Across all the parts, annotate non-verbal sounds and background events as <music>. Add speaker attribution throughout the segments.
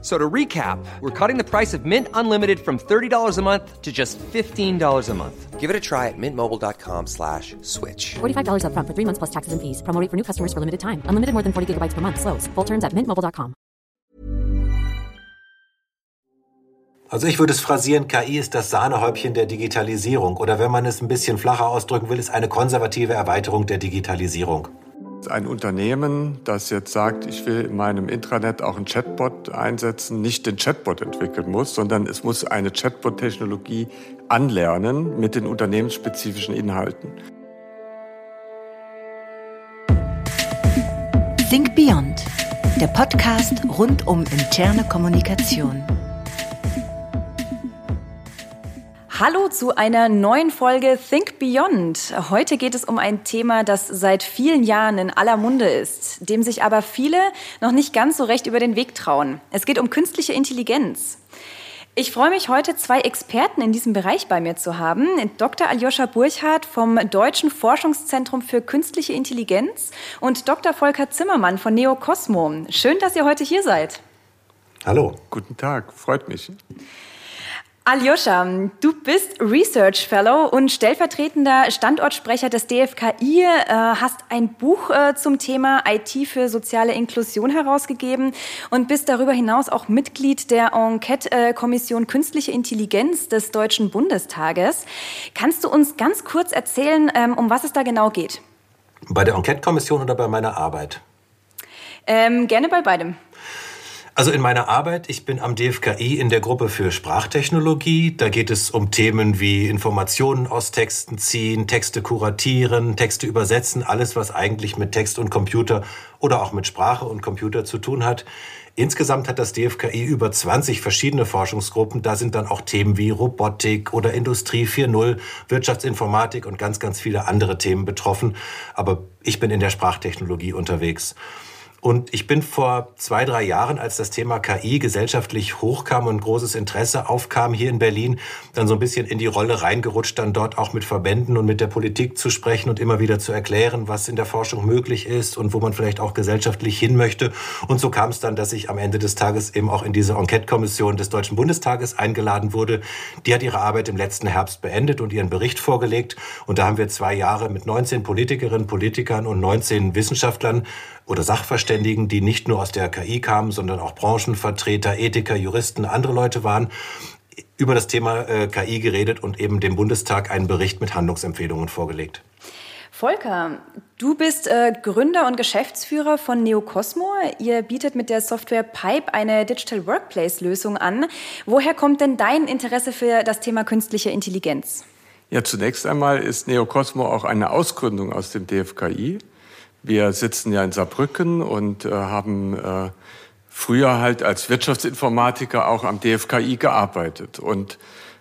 Speaker 1: So to recap, we're cutting the price of Mint Unlimited from $30 a month to just $15 a month.
Speaker 2: Give it a try at mintmobile.com slash switch.
Speaker 3: $45 up front for three months plus taxes and fees. Promo rate for new customers for limited time. Unlimited more than 40 gigabytes per month. Slows. Full terms at mintmobile.com.
Speaker 4: Also ich würde es phrasieren, KI ist das Sahnehäubchen der Digitalisierung. Oder wenn man es ein bisschen flacher ausdrücken will, ist eine konservative Erweiterung der Digitalisierung.
Speaker 5: Ein Unternehmen, das jetzt sagt, ich will in meinem Intranet auch einen Chatbot einsetzen, nicht den Chatbot entwickeln muss, sondern es muss eine Chatbot-Technologie anlernen mit den unternehmensspezifischen Inhalten.
Speaker 6: Think Beyond, der Podcast rund um interne Kommunikation.
Speaker 7: Hallo zu einer neuen Folge Think Beyond. Heute geht es um ein Thema, das seit vielen Jahren in aller Munde ist, dem sich aber viele noch nicht ganz so recht über den Weg trauen. Es geht um künstliche Intelligenz. Ich freue mich heute, zwei Experten in diesem Bereich bei mir zu haben. Dr. Aljoscha Burchardt vom Deutschen Forschungszentrum für künstliche Intelligenz und Dr. Volker Zimmermann von Neocosmo. Schön, dass ihr heute hier seid.
Speaker 5: Hallo. Guten Tag, freut mich.
Speaker 7: Aljoscha, du bist Research Fellow und stellvertretender Standortsprecher des DFKI, äh, hast ein Buch äh, zum Thema IT für soziale Inklusion herausgegeben und bist darüber hinaus auch Mitglied der Enquete-Kommission Künstliche Intelligenz des Deutschen Bundestages. Kannst du uns ganz kurz erzählen, ähm, um was es da genau geht?
Speaker 4: Bei der Enquete-Kommission oder bei meiner Arbeit?
Speaker 7: Ähm, gerne bei beidem.
Speaker 4: Also in meiner Arbeit, ich bin am DFKI in der Gruppe für Sprachtechnologie. Da geht es um Themen wie Informationen aus Texten ziehen, Texte kuratieren, Texte übersetzen, alles, was eigentlich mit Text und Computer oder auch mit Sprache und Computer zu tun hat. Insgesamt hat das DFKI über 20 verschiedene Forschungsgruppen. Da sind dann auch Themen wie Robotik oder Industrie 4.0, Wirtschaftsinformatik und ganz, ganz viele andere Themen betroffen. Aber ich bin in der Sprachtechnologie unterwegs. Und ich bin vor zwei, drei Jahren, als das Thema KI gesellschaftlich hochkam und großes Interesse aufkam hier in Berlin, dann so ein bisschen in die Rolle reingerutscht, dann dort auch mit Verbänden und mit der Politik zu sprechen und immer wieder zu erklären, was in der Forschung möglich ist und wo man vielleicht auch gesellschaftlich hin möchte. Und so kam es dann, dass ich am Ende des Tages eben auch in diese Enquete-Kommission des Deutschen Bundestages eingeladen wurde. Die hat ihre Arbeit im letzten Herbst beendet und ihren Bericht vorgelegt. Und da haben wir zwei Jahre mit 19 Politikerinnen, Politikern und 19 Wissenschaftlern oder Sachverständigen, die nicht nur aus der KI kamen, sondern auch Branchenvertreter, Ethiker, Juristen, andere Leute waren, über das Thema äh, KI geredet und eben dem Bundestag einen Bericht mit Handlungsempfehlungen vorgelegt.
Speaker 7: Volker, du bist äh, Gründer und Geschäftsführer von Neocosmo. Ihr bietet mit der Software Pipe eine Digital Workplace-Lösung an. Woher kommt denn dein Interesse für das Thema künstliche Intelligenz?
Speaker 5: Ja, zunächst einmal ist Neocosmo auch eine Ausgründung aus dem DFKI. Wir sitzen ja in Saarbrücken und äh, haben äh, früher halt als Wirtschaftsinformatiker auch am DFKI gearbeitet. Und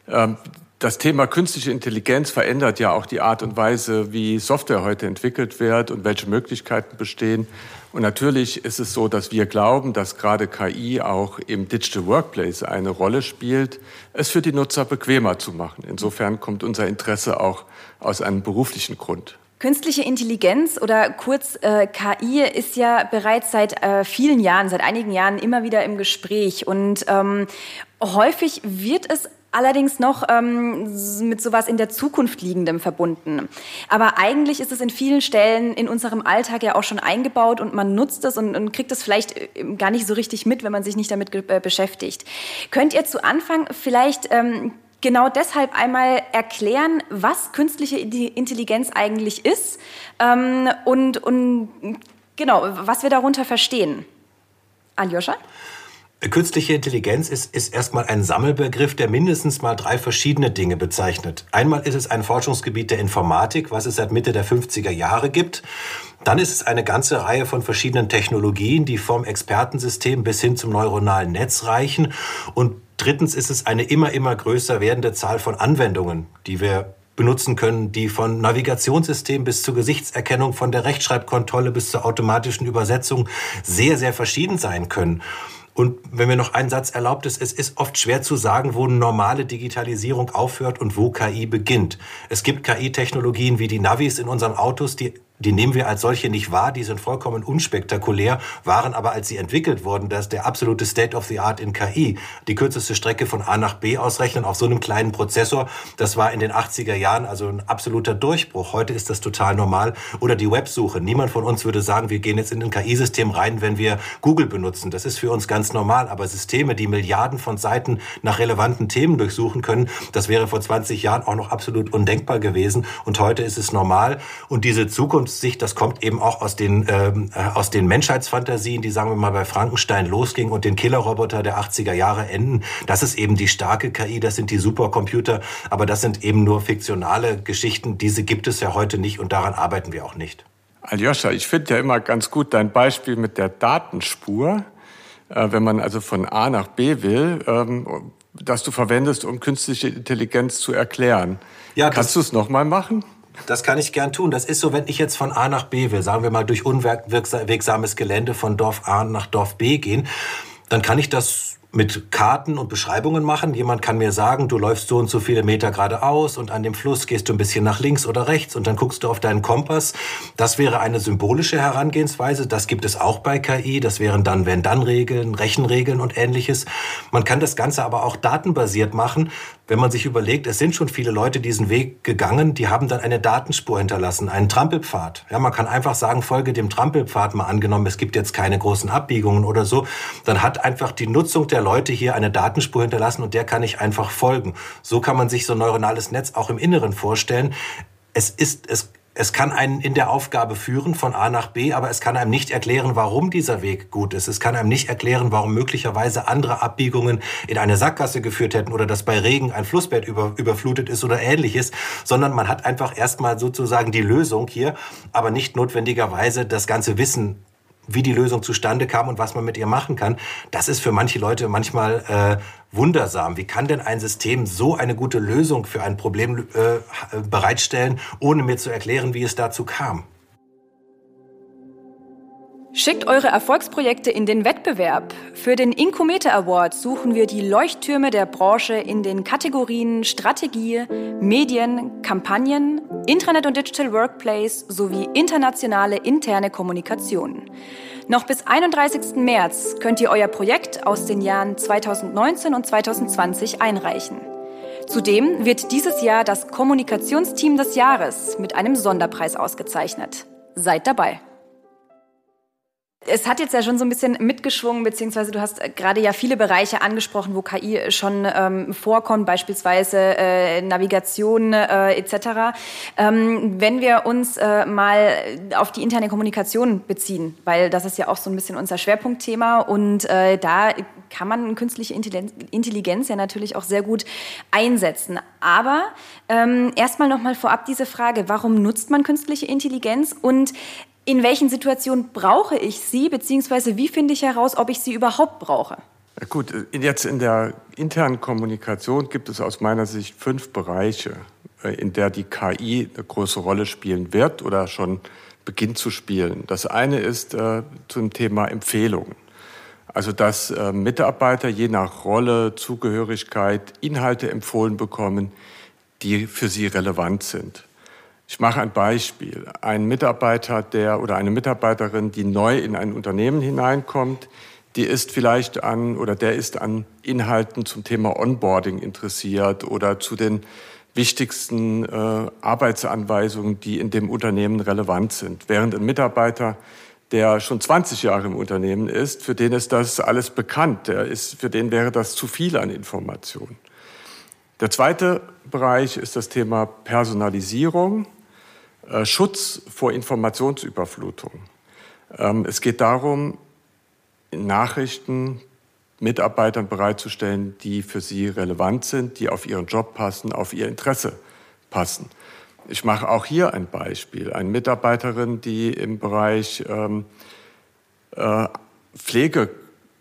Speaker 5: ähm, das Thema künstliche Intelligenz verändert ja auch die Art und Weise, wie Software heute entwickelt wird und welche Möglichkeiten bestehen. Und natürlich ist es so, dass wir glauben, dass gerade KI auch im Digital Workplace eine Rolle spielt, es für die Nutzer bequemer zu machen. Insofern kommt unser Interesse auch aus einem beruflichen Grund.
Speaker 7: Künstliche Intelligenz oder kurz äh, KI ist ja bereits seit äh, vielen Jahren, seit einigen Jahren immer wieder im Gespräch und ähm, häufig wird es allerdings noch ähm, mit sowas in der Zukunft liegendem verbunden. Aber eigentlich ist es in vielen Stellen in unserem Alltag ja auch schon eingebaut und man nutzt es und, und kriegt es vielleicht äh, gar nicht so richtig mit, wenn man sich nicht damit äh, beschäftigt. Könnt ihr zu Anfang vielleicht ähm, genau deshalb einmal erklären, was künstliche Intelligenz eigentlich ist ähm, und, und genau, was wir darunter verstehen. Aljoscha?
Speaker 4: Künstliche Intelligenz ist, ist erstmal ein Sammelbegriff, der mindestens mal drei verschiedene Dinge bezeichnet. Einmal ist es ein Forschungsgebiet der Informatik, was es seit Mitte der 50er Jahre gibt. Dann ist es eine ganze Reihe von verschiedenen Technologien, die vom Expertensystem bis hin zum neuronalen Netz reichen. Und drittens ist es eine immer, immer größer werdende Zahl von Anwendungen, die wir benutzen können, die von Navigationssystem bis zur Gesichtserkennung, von der Rechtschreibkontrolle bis zur automatischen Übersetzung sehr, sehr verschieden sein können. Und wenn mir noch ein Satz erlaubt ist, es ist oft schwer zu sagen, wo normale Digitalisierung aufhört und wo KI beginnt. Es gibt KI-Technologien wie die Navis in unseren Autos, die die nehmen wir als solche nicht wahr, die sind vollkommen unspektakulär, waren aber, als sie entwickelt wurden, das der absolute State of the Art in KI. Die kürzeste Strecke von A nach B ausrechnen auf so einem kleinen Prozessor, das war in den 80er Jahren also ein absoluter Durchbruch. Heute ist das total normal. Oder die Websuche. Niemand von uns würde sagen, wir gehen jetzt in ein KI-System rein, wenn wir Google benutzen. Das ist für uns ganz normal. Aber Systeme, die Milliarden von Seiten nach relevanten Themen durchsuchen können, das wäre vor 20 Jahren auch noch absolut undenkbar gewesen. Und heute ist es normal. Und diese Zukunft Zukunftssicht, das kommt eben auch aus den, ähm, äh, aus den Menschheitsfantasien, die, sagen wir mal, bei Frankenstein losgingen und den Killerroboter der 80er Jahre enden. Das ist eben die starke KI, das sind die Supercomputer, aber das sind eben nur fiktionale Geschichten. Diese gibt es ja heute nicht und daran arbeiten wir auch nicht.
Speaker 5: Aljoscha, ich finde ja immer ganz gut dein Beispiel mit der Datenspur. Äh, wenn man also von A nach B will, ähm, das du verwendest, um künstliche Intelligenz zu erklären. Ja, Kannst du es nochmal machen?
Speaker 4: Das kann ich gern tun. Das ist so, wenn ich jetzt von A nach B will, sagen wir mal durch unwegsames Gelände von Dorf A nach Dorf B gehen, dann kann ich das mit Karten und Beschreibungen machen. Jemand kann mir sagen, du läufst so und so viele Meter geradeaus und an dem Fluss gehst du ein bisschen nach links oder rechts und dann guckst du auf deinen Kompass. Das wäre eine symbolische Herangehensweise. Das gibt es auch bei KI. Das wären dann Wenn-Dann-Regeln, Rechenregeln und ähnliches. Man kann das Ganze aber auch datenbasiert machen wenn man sich überlegt, es sind schon viele Leute diesen Weg gegangen, die haben dann eine Datenspur hinterlassen, einen Trampelpfad. Ja, man kann einfach sagen, folge dem Trampelpfad mal angenommen, es gibt jetzt keine großen Abbiegungen oder so, dann hat einfach die Nutzung der Leute hier eine Datenspur hinterlassen und der kann ich einfach folgen. So kann man sich so ein neuronales Netz auch im Inneren vorstellen. Es ist, es es kann einen in der Aufgabe führen von A nach B, aber es kann einem nicht erklären, warum dieser Weg gut ist. Es kann einem nicht erklären, warum möglicherweise andere Abbiegungen in eine Sackgasse geführt hätten oder dass bei Regen ein Flussbett über, überflutet ist oder ähnliches, sondern man hat einfach erstmal sozusagen die Lösung hier, aber nicht notwendigerweise das ganze Wissen wie die Lösung zustande kam und was man mit ihr machen kann, das ist für manche Leute manchmal äh, wundersam. Wie kann denn ein System so eine gute Lösung für ein Problem äh, bereitstellen, ohne mir zu erklären, wie es dazu kam?
Speaker 7: Schickt eure Erfolgsprojekte in den Wettbewerb. Für den Incometer Award suchen wir die Leuchttürme der Branche in den Kategorien Strategie, Medien, Kampagnen, Intranet und Digital Workplace sowie internationale interne Kommunikation. Noch bis 31. März könnt ihr euer Projekt aus den Jahren 2019 und 2020 einreichen. Zudem wird dieses Jahr das Kommunikationsteam des Jahres mit einem Sonderpreis ausgezeichnet. Seid dabei! Es hat jetzt ja schon so ein bisschen mitgeschwungen, beziehungsweise du hast gerade ja viele Bereiche angesprochen, wo KI schon ähm, vorkommt, beispielsweise äh, Navigation äh, etc. Ähm, wenn wir uns äh, mal auf die interne Kommunikation beziehen, weil das ist ja auch so ein bisschen unser Schwerpunktthema und äh, da kann man künstliche Intelligenz ja natürlich auch sehr gut einsetzen. Aber ähm, erstmal nochmal vorab diese Frage, warum nutzt man künstliche Intelligenz und in welchen Situationen brauche ich sie, beziehungsweise wie finde ich heraus, ob ich sie überhaupt brauche?
Speaker 5: Gut, jetzt in der internen Kommunikation gibt es aus meiner Sicht fünf Bereiche, äh, in der die KI eine große Rolle spielen wird oder schon beginnt zu spielen. Das eine ist äh, zum Thema Empfehlungen. Also dass äh, Mitarbeiter je nach Rolle, Zugehörigkeit Inhalte empfohlen bekommen, die für sie relevant sind. Ich mache ein Beispiel. Ein Mitarbeiter, der oder eine Mitarbeiterin, die neu in ein Unternehmen hineinkommt, die ist vielleicht an oder der ist an Inhalten zum Thema Onboarding interessiert oder zu den wichtigsten äh, Arbeitsanweisungen, die in dem Unternehmen relevant sind. Während ein Mitarbeiter, der schon 20 Jahre im Unternehmen ist, für den ist das alles bekannt. Der ist, für den wäre das zu viel an Informationen. Der zweite Bereich ist das Thema Personalisierung. Äh, Schutz vor Informationsüberflutung. Ähm, es geht darum, Nachrichten Mitarbeitern bereitzustellen, die für sie relevant sind, die auf ihren Job passen, auf ihr Interesse passen. Ich mache auch hier ein Beispiel. Eine Mitarbeiterin, die im Bereich ähm, äh, Pflege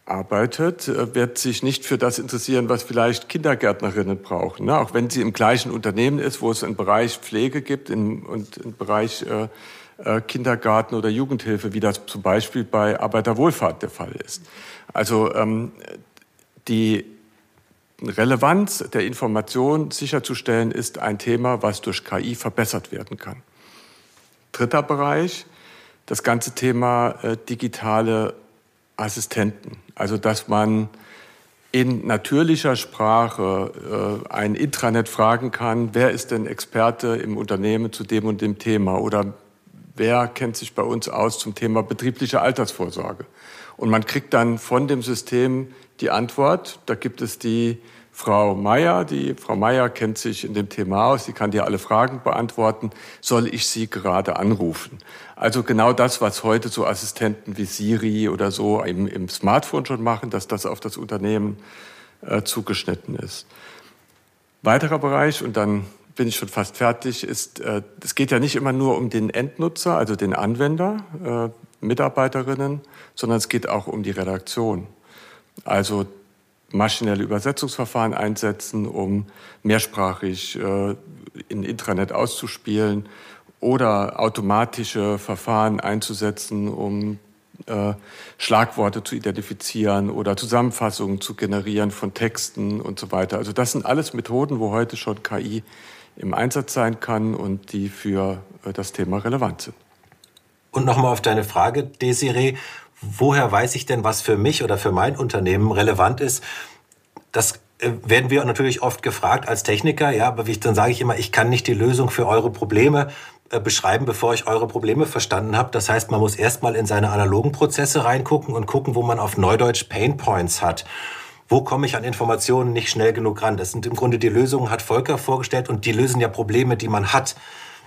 Speaker 5: arbeitet, äh, wird sich nicht für das interessieren, was vielleicht Kindergärtnerinnen brauchen. Ne? Auch wenn sie im gleichen Unternehmen ist, wo es einen Bereich Pflege gibt und einen Bereich äh, äh, Kindergarten oder Jugendhilfe, wie das zum Beispiel bei Arbeiterwohlfahrt der Fall ist. Also ähm, die Relevanz der Information sicherzustellen, ist ein Thema, was durch KI verbessert werden kann. Dritter Bereich, das ganze Thema digitale Assistenten. Also dass man in natürlicher Sprache äh, ein Intranet fragen kann, wer ist denn Experte im Unternehmen zu dem und dem Thema oder wer kennt sich bei uns aus zum Thema betriebliche Altersvorsorge. Und man kriegt dann von dem System die Antwort. Da gibt es die Frau Meier. Die Frau Meier kennt sich in dem Thema aus. Sie kann dir alle Fragen beantworten. Soll ich sie gerade anrufen? Also genau das, was heute so Assistenten wie Siri oder so im, im Smartphone schon machen, dass das auf das Unternehmen äh, zugeschnitten ist. Weiterer Bereich, und dann bin ich schon fast fertig, ist, äh, es geht ja nicht immer nur um den Endnutzer, also den Anwender, äh, Mitarbeiterinnen, sondern es geht auch um die Redaktion. Also maschinelle Übersetzungsverfahren einsetzen, um mehrsprachig äh, in Intranet auszuspielen oder automatische Verfahren einzusetzen, um äh, Schlagworte zu identifizieren oder Zusammenfassungen zu generieren von Texten und so weiter. Also das sind alles Methoden, wo heute schon KI im Einsatz sein kann und die für äh, das Thema relevant sind.
Speaker 4: Und nochmal auf deine Frage, Desiree, woher weiß ich denn, was für mich oder für mein Unternehmen relevant ist? Das äh, werden wir natürlich oft gefragt als Techniker, ja, aber wie dann sage ich immer, ich kann nicht die Lösung für eure Probleme äh, beschreiben, bevor ich eure Probleme verstanden habe. Das heißt, man muss erstmal in seine analogen Prozesse reingucken und gucken, wo man auf Neudeutsch Pain Points hat. Wo komme ich an Informationen nicht schnell genug ran? Das sind im Grunde die Lösungen, hat Volker vorgestellt und die lösen ja Probleme, die man hat.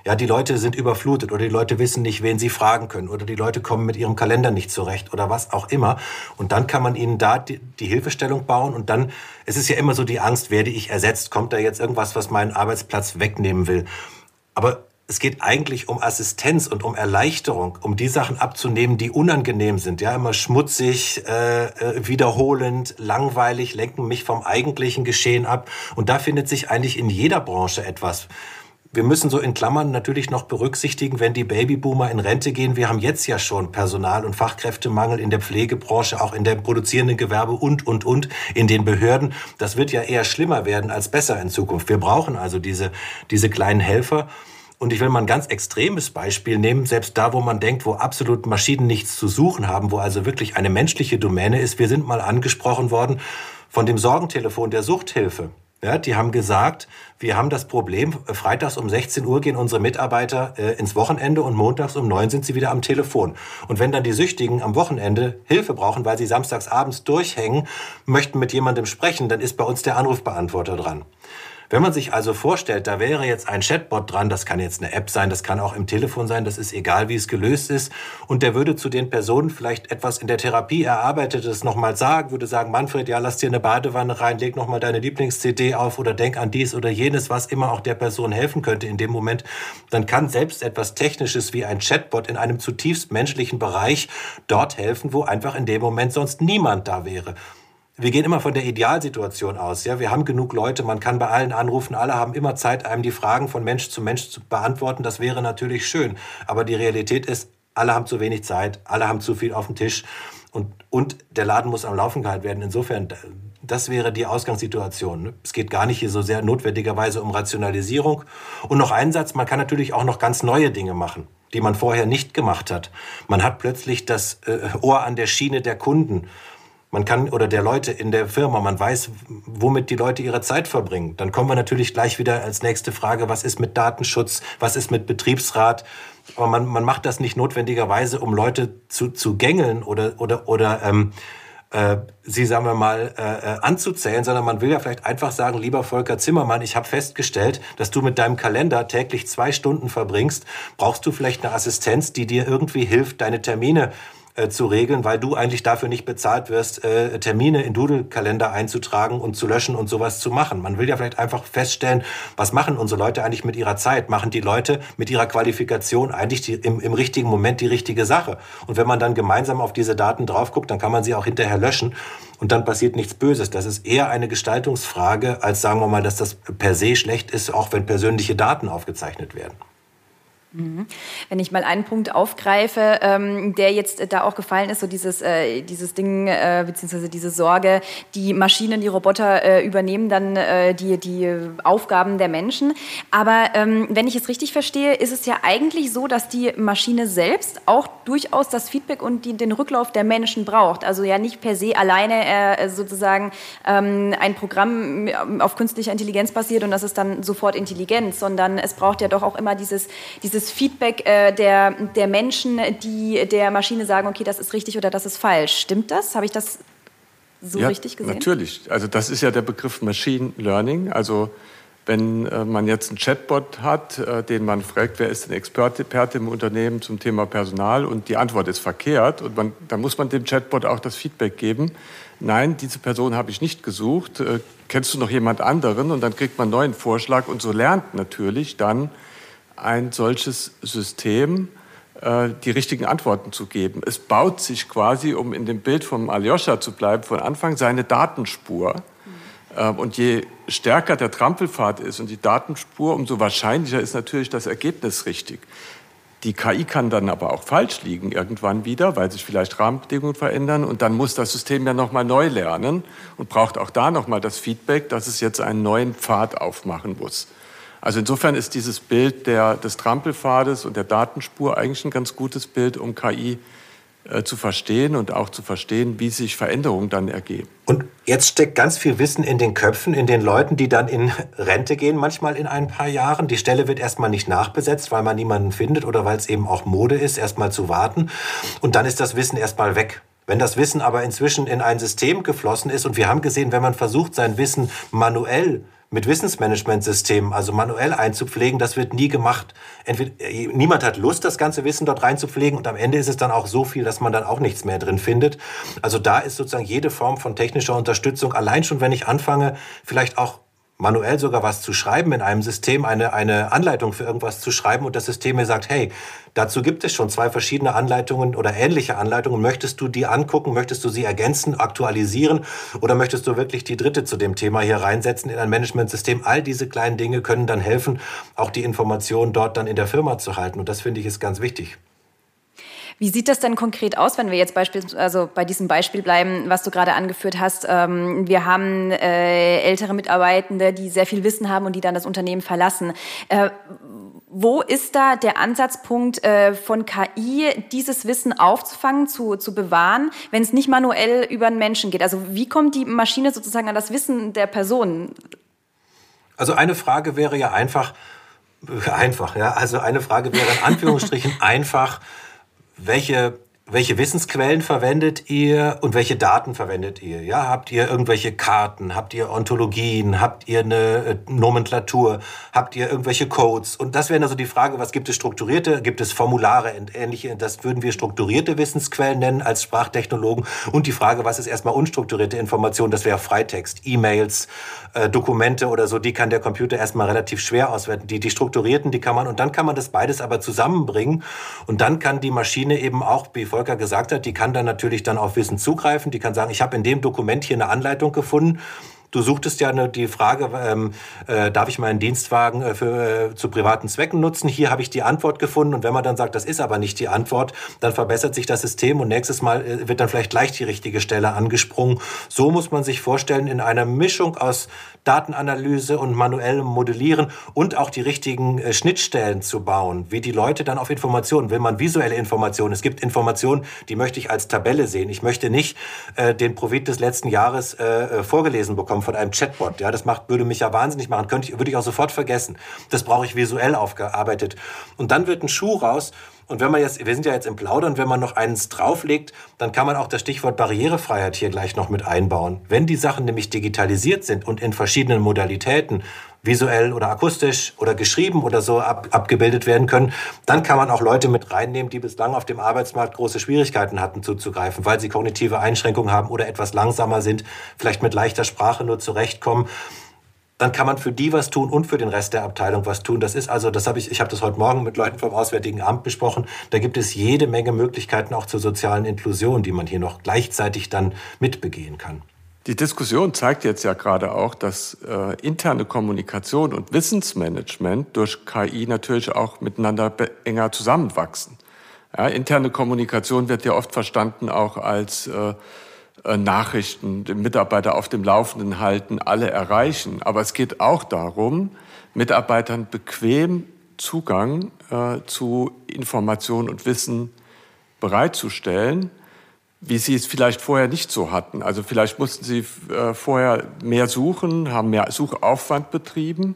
Speaker 4: Ja, die Leute sind überflutet oder die Leute wissen nicht, wen sie fragen können oder die Leute kommen mit ihrem Kalender nicht zurecht oder was auch immer. Und dann kann man ihnen da die, die Hilfestellung bauen und dann, es ist ja immer so die Angst, werde ich ersetzt? Kommt da jetzt irgendwas, was meinen Arbeitsplatz wegnehmen will? Aber es geht eigentlich um Assistenz und um Erleichterung, um die Sachen abzunehmen, die unangenehm sind. Ja, immer schmutzig, äh, äh, wiederholend, langweilig, lenken mich vom eigentlichen Geschehen ab. Und da findet sich eigentlich in jeder Branche etwas. Wir müssen so in Klammern natürlich noch berücksichtigen, wenn die Babyboomer in Rente gehen. Wir haben jetzt ja schon Personal- und Fachkräftemangel in der Pflegebranche, auch in dem produzierenden Gewerbe und, und, und, in den Behörden. Das wird ja eher schlimmer werden als besser in Zukunft. Wir brauchen also diese, diese kleinen Helfer. Und ich will mal ein ganz extremes Beispiel nehmen, selbst da, wo man denkt, wo absolut Maschinen nichts zu suchen haben, wo also wirklich eine menschliche Domäne ist. Wir sind mal angesprochen worden von dem Sorgentelefon der Suchthilfe. Ja, die haben gesagt, wir haben das Problem, freitags um 16 Uhr gehen unsere Mitarbeiter äh, ins Wochenende und montags um 9 sind sie wieder am Telefon. Und wenn dann die Süchtigen am Wochenende Hilfe brauchen, weil sie samstags abends durchhängen, möchten mit jemandem sprechen, dann ist bei uns der Anrufbeantworter dran. Wenn man sich also vorstellt, da wäre jetzt ein Chatbot dran, das kann jetzt eine App sein, das kann auch im Telefon sein, das ist egal, wie es gelöst ist, und der würde zu den Personen vielleicht etwas in der Therapie erarbeitetes nochmal sagen, würde sagen, Manfred, ja, lass dir eine Badewanne rein, leg nochmal deine Lieblings-CD auf oder denk an dies oder jenes, was immer auch der Person helfen könnte in dem Moment, dann kann selbst etwas Technisches wie ein Chatbot in einem zutiefst menschlichen Bereich dort helfen, wo einfach in dem Moment sonst niemand da wäre wir gehen immer von der Idealsituation aus. Ja, wir haben genug Leute, man kann bei allen anrufen, alle haben immer Zeit, einem die Fragen von Mensch zu Mensch zu beantworten. Das wäre natürlich schön. Aber die Realität ist, alle haben zu wenig Zeit, alle haben zu viel auf dem Tisch und, und der Laden muss am Laufen gehalten werden. Insofern, das wäre die Ausgangssituation. Es geht gar nicht hier so sehr notwendigerweise um Rationalisierung. Und noch ein Satz, man kann natürlich auch noch ganz neue Dinge machen die man vorher nicht gemacht hat. Man hat plötzlich das äh, Ohr an der Schiene der Kunden. Man kann, oder der Leute in der Firma, man weiß, womit die Leute ihre Zeit verbringen. Dann kommen wir natürlich gleich wieder als nächste Frage, was ist mit Datenschutz, was ist mit Betriebsrat? Aber man, man macht das nicht notwendigerweise, um Leute zu, zu gängeln oder, oder, oder ähm, äh, sie, sagen wir mal, äh, äh, anzuzählen, sondern man will ja vielleicht einfach sagen, lieber Volker Zimmermann, ich habe festgestellt, dass du mit deinem Kalender täglich zwei Stunden verbringst. Brauchst du vielleicht eine Assistenz, die dir irgendwie hilft, deine Termine äh, zu regeln, weil du eigentlich dafür nicht bezahlt wirst, äh, Termine in Doodle-Kalender einzutragen und zu löschen und sowas zu machen. Man will ja vielleicht einfach feststellen, was machen unsere Leute eigentlich mit ihrer Zeit? Machen die Leute mit ihrer Qualifikation eigentlich die, im, im richtigen Moment die richtige Sache? Und wenn man dann gemeinsam auf diese Daten drauf guckt, dann kann man sie auch hinterher löschen und dann passiert nichts Böses. Das ist eher eine Gestaltungsfrage, als sagen wir mal, dass das per se schlecht ist, auch wenn persönliche Daten aufgezeichnet werden.
Speaker 7: Mhm. Wenn ich mal einen Punkt aufgreife, ähm, der jetzt da auch gefallen ist, so dieses, äh, dieses Ding, äh, beziehungsweise diese Sorge, die Maschinen, die Roboter äh, übernehmen dann äh, die, die Aufgaben der Menschen. Aber ähm, wenn ich es richtig verstehe, ist es ja eigentlich so, dass die Maschine selbst auch durchaus das Feedback und die, den Rücklauf der Menschen braucht. Also ja nicht per se alleine äh, sozusagen ähm, ein Programm auf künstlicher Intelligenz basiert und das ist dann sofort intelligent, sondern es braucht ja doch auch immer dieses, dieses dieses Feedback äh, der, der Menschen, die der Maschine sagen, okay, das ist richtig oder das ist falsch. Stimmt das? Habe ich das so
Speaker 5: ja,
Speaker 7: richtig gesehen?
Speaker 5: Natürlich. Also das ist ja der Begriff Machine Learning. Also wenn äh, man jetzt einen Chatbot hat, äh, den man fragt, wer ist Experte, Experte im Unternehmen zum Thema Personal und die Antwort ist verkehrt, und man, dann muss man dem Chatbot auch das Feedback geben. Nein, diese Person habe ich nicht gesucht. Äh, kennst du noch jemand anderen? Und dann kriegt man einen neuen Vorschlag und so lernt natürlich dann ein solches System äh, die richtigen Antworten zu geben. Es baut sich quasi, um in dem Bild von Aljoscha zu bleiben, von Anfang seine Datenspur. Mhm. Und je stärker der Trampelpfad ist und die Datenspur, umso wahrscheinlicher ist natürlich das Ergebnis richtig. Die KI kann dann aber auch falsch liegen irgendwann wieder, weil sich vielleicht Rahmenbedingungen verändern und dann muss das System ja nochmal neu lernen und braucht auch da nochmal das Feedback, dass es jetzt einen neuen Pfad aufmachen muss. Also insofern ist dieses Bild der, des Trampelpfades und der Datenspur eigentlich ein ganz gutes Bild, um KI äh, zu verstehen und auch zu verstehen, wie sich Veränderungen dann ergeben.
Speaker 4: Und jetzt steckt ganz viel Wissen in den Köpfen, in den Leuten, die dann in Rente gehen, manchmal in ein paar Jahren. Die Stelle wird erstmal nicht nachbesetzt, weil man niemanden findet oder weil es eben auch Mode ist, erstmal zu warten. Und dann ist das Wissen erstmal weg. Wenn das Wissen aber inzwischen in ein System geflossen ist und wir haben gesehen, wenn man versucht, sein Wissen manuell mit Wissensmanagementsystemen, also manuell einzupflegen, das wird nie gemacht. Entweder, äh, niemand hat Lust, das ganze Wissen dort reinzupflegen und am Ende ist es dann auch so viel, dass man dann auch nichts mehr drin findet. Also da ist sozusagen jede Form von technischer Unterstützung, allein schon wenn ich anfange, vielleicht auch manuell sogar was zu schreiben in einem System, eine, eine Anleitung für irgendwas zu schreiben und das System mir sagt, hey, dazu gibt es schon zwei verschiedene Anleitungen oder ähnliche Anleitungen. Möchtest du die angucken? Möchtest du sie ergänzen, aktualisieren? Oder möchtest du wirklich die dritte zu dem Thema hier reinsetzen in ein Managementsystem? All diese kleinen Dinge können dann helfen, auch die Informationen dort dann in der Firma zu halten. Und das finde ich ist ganz wichtig.
Speaker 7: Wie sieht das denn konkret aus, wenn wir jetzt beispielsweise also bei diesem Beispiel bleiben, was du gerade angeführt hast? Ähm, wir haben äh, ältere Mitarbeitende, die sehr viel Wissen haben und die dann das Unternehmen verlassen. Äh, wo ist da der Ansatzpunkt äh, von KI, dieses Wissen aufzufangen, zu, zu bewahren, wenn es nicht manuell über einen Menschen geht? Also wie kommt die Maschine sozusagen an das Wissen der Person?
Speaker 4: Also eine Frage wäre ja einfach, einfach, ja. Also eine Frage wäre in Anführungsstrichen <laughs> einfach, welche welche Wissensquellen verwendet ihr und welche Daten verwendet ihr? Ja, habt ihr irgendwelche Karten? Habt ihr Ontologien? Habt ihr eine äh, Nomenklatur? Habt ihr irgendwelche Codes? Und das wäre also die Frage, was gibt es strukturierte? Gibt es Formulare und ähnliche? Das würden wir strukturierte Wissensquellen nennen als Sprachtechnologen. Und die Frage, was ist erstmal unstrukturierte Information? Das wäre Freitext, E-Mails, äh, Dokumente oder so. Die kann der Computer erstmal relativ schwer auswerten. Die, die strukturierten, die kann man, und dann kann man das beides aber zusammenbringen. Und dann kann die Maschine eben auch, wie Volker gesagt hat, die kann dann natürlich dann auf Wissen zugreifen. Die kann sagen, ich habe in dem Dokument hier eine Anleitung gefunden Du suchtest ja die Frage, ähm, äh, darf ich meinen Dienstwagen äh, für, äh, zu privaten Zwecken nutzen? Hier habe ich die Antwort gefunden und wenn man dann sagt, das ist aber nicht die Antwort, dann verbessert sich das System und nächstes Mal äh, wird dann vielleicht gleich die richtige Stelle angesprungen. So muss man sich vorstellen, in einer Mischung aus Datenanalyse und manuellem Modellieren und auch die richtigen äh, Schnittstellen zu bauen, wie die Leute dann auf Informationen, will man visuelle Informationen. Es gibt Informationen, die möchte ich als Tabelle sehen. Ich möchte nicht äh, den Profit des letzten Jahres vorgelesen bekommen bekommen von einem Chatbot. Ja, das macht, würde mich ja wahnsinnig machen. Könnte ich, würde ich auch sofort vergessen. Das brauche ich visuell aufgearbeitet. Und dann wird ein Schuh raus Und wenn man jetzt, wir sind ja jetzt im Plaudern, wenn man noch eins drauflegt, dann kann man auch das Stichwort Barrierefreiheit hier gleich noch mit einbauen. Wenn die Sachen nämlich digitalisiert sind und in verschiedenen Modalitäten, visuell oder akustisch oder geschrieben oder so ab, abgebildet werden können, dann kann man auch Leute mit reinnehmen, die bislang auf dem Arbeitsmarkt große Schwierigkeiten hatten zuzugreifen, weil sie kognitive Einschränkungen haben oder etwas langsamer sind, vielleicht mit leichter Sprache nur zurechtkommen dann kann man für die was tun und für den Rest der Abteilung was tun. Das ist also, das habe ich, ich habe das heute Morgen mit Leuten vom Auswärtigen Amt besprochen. Da gibt es jede Menge Möglichkeiten auch zur sozialen Inklusion, die man hier noch gleichzeitig dann mitbegehen kann.
Speaker 5: Die Diskussion zeigt jetzt ja gerade auch, dass äh, interne Kommunikation und Wissensmanagement durch KI natürlich auch miteinander enger zusammenwachsen. Ja, interne Kommunikation wird ja oft verstanden auch als äh, Nachrichten, den Mitarbeiter auf dem Laufenden halten, alle erreichen. Aber es geht auch darum, Mitarbeitern bequem Zugang äh, zu Information und Wissen bereitzustellen, wie sie es vielleicht vorher nicht so hatten. Also vielleicht mussten sie äh, vorher mehr suchen, haben mehr Suchaufwand betrieben.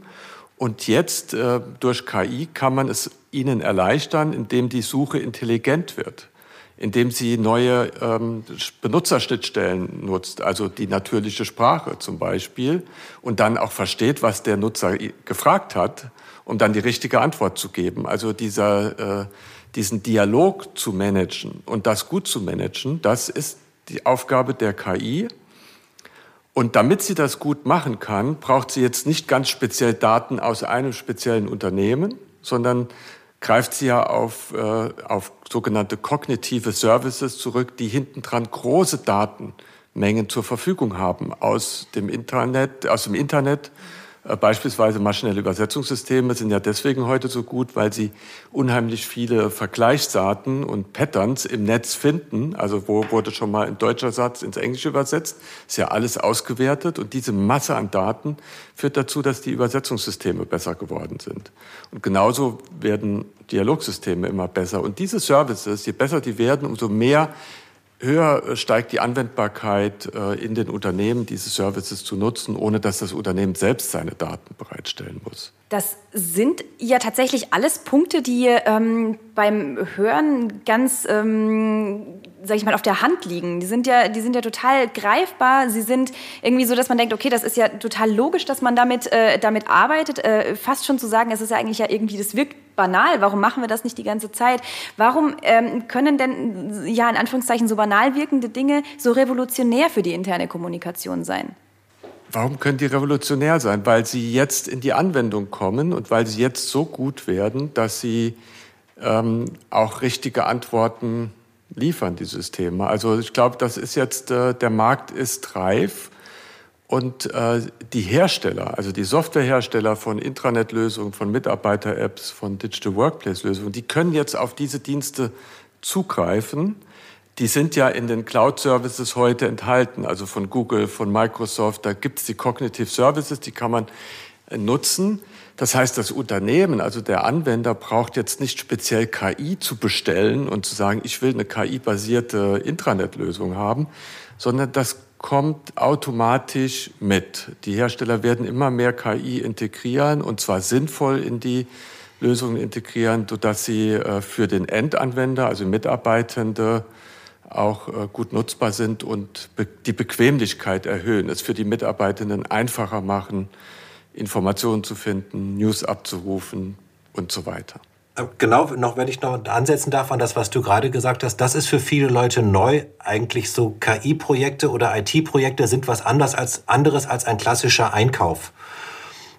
Speaker 5: Und jetzt äh, durch KI kann man es ihnen erleichtern, indem die Suche intelligent wird indem sie neue ähm, Benutzerschnittstellen nutzt, also die natürliche Sprache zum Beispiel, und dann auch versteht, was der Nutzer gefragt hat, um dann die richtige Antwort zu geben. Also dieser, äh, diesen Dialog zu managen und das gut zu managen, das ist die Aufgabe der KI. Und damit sie das gut machen kann, braucht sie jetzt nicht ganz speziell Daten aus einem speziellen Unternehmen, sondern greift sie ja auf, äh, auf sogenannte kognitive Services zurück, die hintendran große Datenmengen zur Verfügung haben aus dem Internet, aus dem Internet beispielsweise maschinelle Übersetzungssysteme sind ja deswegen heute so gut, weil sie unheimlich viele Vergleichsdaten und Patterns im Netz finden. Also wo wurde schon mal ein deutscher Satz ins Englische übersetzt? Ist ja alles ausgewertet und diese Masse an Daten führt dazu, dass die Übersetzungssysteme besser geworden sind. Und genauso werden Dialogsysteme immer besser. Und diese Services, je besser die werden, umso mehr höher äh, steigt die Anwendbarkeit äh, in den Unternehmen, diese Services zu nutzen, ohne dass das Unternehmen selbst seine Daten bereitstellen muss.
Speaker 7: Das sind ja tatsächlich alles Punkte, die ähm, beim Hören ganz, ähm, sag ich mal, auf der Hand liegen. Die sind ja, die sind ja total greifbar. Sie sind irgendwie so, dass man denkt, okay, das ist ja total logisch, dass man damit, äh, damit arbeitet. Äh, fast schon zu sagen, es ist ja eigentlich ja irgendwie, das wirkt banal. Warum machen wir das nicht die ganze Zeit? Warum ähm, können denn, ja, in Anführungszeichen so banal wirkende Dinge so revolutionär für die interne Kommunikation sein?
Speaker 5: Warum können die revolutionär sein? Weil sie jetzt in die Anwendung kommen und weil sie jetzt so gut werden, dass sie ähm, auch richtige Antworten liefern, die Systeme. Also ich glaube, das ist jetzt, äh, der Markt ist reif und äh, die Hersteller, also die Softwarehersteller von Intranet-Lösungen, von Mitarbeiter-Apps, von Digital Workplace-Lösungen, die können jetzt auf diese Dienste zugreifen die sind ja in den Cloud-Services heute enthalten, also von Google, von Microsoft. Da gibt es die Cognitive Services, die kann man äh, nutzen. Das heißt, das Unternehmen, also der Anwender, braucht jetzt nicht speziell KI zu bestellen und zu sagen, ich will eine KI-basierte Intranet-Lösung haben, sondern das kommt automatisch mit. Die Hersteller werden immer mehr KI integrieren und zwar sinnvoll in die Lösungen integrieren, sodass sie äh, für den Endanwender, also Mitarbeitende, auch äh, gut nutzbar sind und die Bequemlichkeit erhöhen, es für die Mitarbeitenden einfacher machen, Informationen zu finden, News abzurufen und so weiter.
Speaker 4: Äh, genau, noch wenn ich noch ansetzen darf an das, was du gerade gesagt hast, das ist für viele Leute neu. Eigentlich so KI-Projekte oder IT-Projekte sind was anderes als, anderes als ein klassischer Einkauf.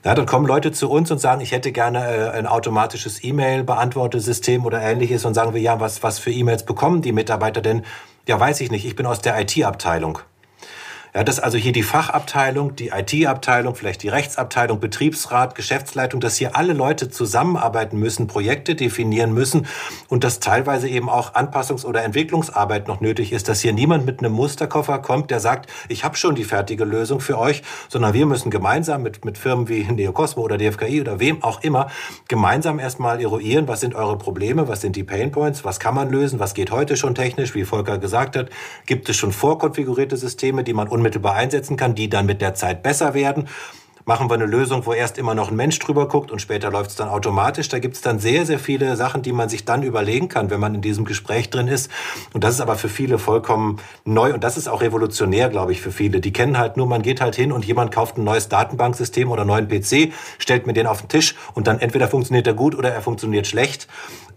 Speaker 4: Ja, dann kommen Leute zu uns und sagen, ich hätte gerne äh, ein automatisches E-Mail-Beantwortesystem oder ähnliches und sagen wir, ja, was, was für E-Mails bekommen die Mitarbeiter denn? Ja, weiß ich nicht, ich bin aus der IT-Abteilung. Ja, dass also hier die Fachabteilung, die IT-Abteilung, vielleicht die Rechtsabteilung, Betriebsrat, Geschäftsleitung, dass hier alle Leute zusammenarbeiten müssen, Projekte definieren müssen und dass teilweise eben auch Anpassungs- oder Entwicklungsarbeit noch nötig ist, dass hier niemand mit einem Musterkoffer kommt, der sagt, ich habe schon die fertige Lösung für euch, sondern wir müssen gemeinsam mit, mit Firmen wie Neocosmo oder DFKI oder wem auch immer gemeinsam erstmal eruieren, was sind eure Probleme, was sind die Painpoints, was kann man lösen, was geht heute schon technisch, wie Volker gesagt hat, gibt es schon vorkonfigurierte Systeme, die man unmittelbar einsetzen kann, die dann mit der Zeit besser werden. machen wir eine Lösung, wo erst immer noch ein Mensch drüber guckt und später läuft es dann automatisch. Da gibt es dann sehr, sehr viele Sachen, die man sich dann überlegen kann, wenn man in diesem Gespräch drin ist. Und das ist aber für viele vollkommen neu und das ist auch revolutionär, glaube ich, für viele. Die kennen halt nur, man geht halt hin und jemand kauft ein neues Datenbanksystem oder einen neuen PC, stellt mir den auf den Tisch und dann entweder funktioniert er gut oder er funktioniert schlecht.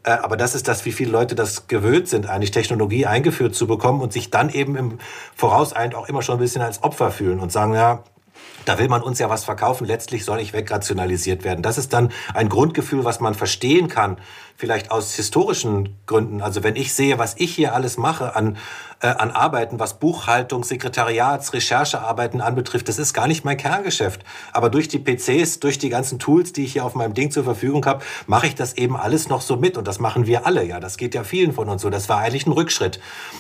Speaker 4: Äh, aber das ist das, wie viele Leute das gewöhnt sind, eigentlich Technologie eingeführt zu bekommen und sich dann eben im Vorausein auch immer schon ein bisschen als Opfer fühlen und sagen, ja, da will man uns ja was verkaufen, letztlich soll ich wegrationalisiert werden. Das ist dann ein Grundgefühl, was man verstehen kann, vielleicht aus historischen Gründen. Also wenn ich sehe, was ich hier alles mache an, äh, an Arbeiten, was Buchhaltung, Sekretariats, Recherchearbeiten anbetrifft, das ist gar nicht mein Kerngeschäft. Aber durch die PCs, durch die ganzen Tools, die ich hier auf meinem Ding zur Verfügung habe, mache ich das eben alles noch so mit. Und das machen wir alle. Ja, das geht ja vielen von uns so. Das war eigentlich ein Rückschritt.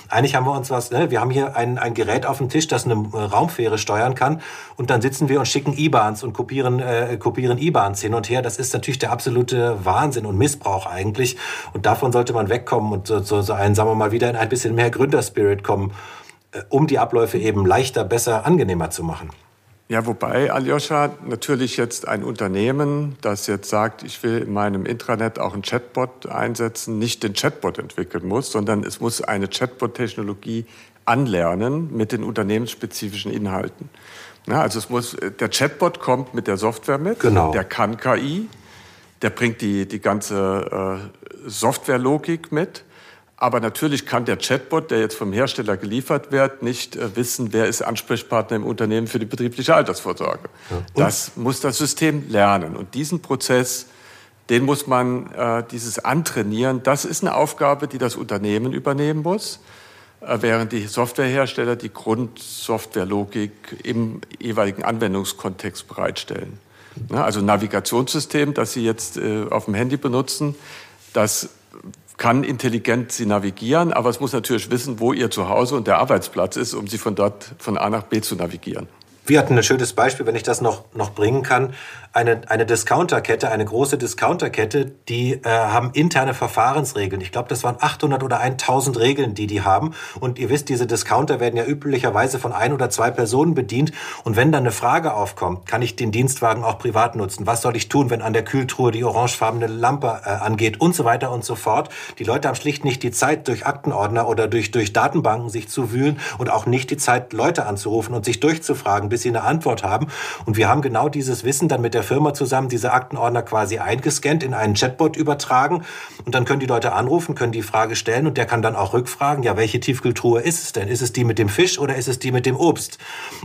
Speaker 4: Eigentlich haben wir uns was, ne? wir haben hier ein, ein Gerät auf dem Tisch, das eine äh, Raumfähre steuern kann. Und dann sitzen wir und schicken IBANs und kopieren, äh, kopieren IBANs hin und her. Das ist natürlich der absolute Wahnsinn und Missbrauch eigentlich eigentlich. Und davon sollte man wegkommen und so, so, so einen, sagen wir mal, wieder in ein bisschen mehr Gründerspirit kommen, äh, um die Abläufe eben leichter, besser, angenehmer zu machen.
Speaker 5: Ja, wobei, Aljoscha, natürlich jetzt ein Unternehmen, das jetzt sagt, ich will in meinem Intranet auch einen Chatbot einsetzen, nicht den Chatbot entwickeln muss, sondern es muss eine Chatbot-Technologie anlernen mit den unternehmensspezifischen Inhalten. Ja, also es muss, der Chatbot kommt mit der Software mit,
Speaker 4: genau.
Speaker 5: der kann KI, der bringt die, die ganze äh, Softwarelogik mit. Aber natürlich kann der Chatbot, der jetzt vom Hersteller geliefert wird, nicht äh, wissen, wer ist Ansprechpartner im Unternehmen für die betriebliche Altersvorsorge. Ja. Das muss das System lernen. Und diesen Prozess, den muss man, äh, dieses Antrainieren, das ist eine Aufgabe, die das Unternehmen übernehmen muss, äh, während die Softwarehersteller die Grundsoftwarelogik im jeweiligen Anwendungskontext bereitstellen. Also Navigationssystem, das Sie jetzt äh, auf dem Handy benutzen, das kann intelligent Sie navigieren, aber es muss natürlich wissen, wo Ihr Zuhause und der Arbeitsplatz ist, um Sie von dort von A nach B zu navigieren.
Speaker 4: Wir hatten ein schönes Beispiel, wenn ich das noch, noch bringen kann. Eine, eine Discounterkette, eine große Discounterkette, die äh, haben interne Verfahrensregeln. Ich glaube, das waren 800 oder 1000 Regeln, die die haben. Und ihr wisst, diese Discounter werden ja üblicherweise von ein oder zwei Personen bedient. Und wenn dann eine Frage aufkommt, kann ich den Dienstwagen auch privat nutzen? Was soll ich tun, wenn an der Kühltruhe die orangefarbene Lampe äh, angeht? Und so weiter und so fort. Die Leute haben schlicht nicht die Zeit, durch Aktenordner oder durch, durch Datenbanken sich zu wühlen und auch nicht die Zeit, Leute anzurufen und sich durchzufragen, bis sie eine Antwort haben. Und wir haben genau dieses Wissen dann mit der Firma zusammen, diese Aktenordner quasi eingescannt, in einen Chatbot übertragen. Und dann können die Leute anrufen, können die Frage stellen und der kann dann auch rückfragen, ja, welche Tiefkühltruhe ist es denn? Ist es die mit dem Fisch oder ist es die mit dem Obst?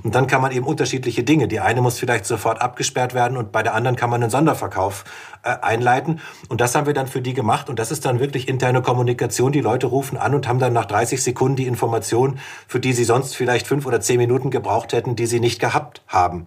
Speaker 4: Und dann kann man eben unterschiedliche Dinge. Die eine muss vielleicht sofort abgesperrt werden und bei der anderen kann man einen Sonderverkauf äh, einleiten. Und das haben wir dann für die gemacht. Und das ist dann wirklich interne Kommunikation. Die Leute rufen an und haben dann nach 30 Sekunden die Information, für die sie sonst vielleicht fünf oder zehn Minuten gebraucht hätten, die sie nicht gehabt haben.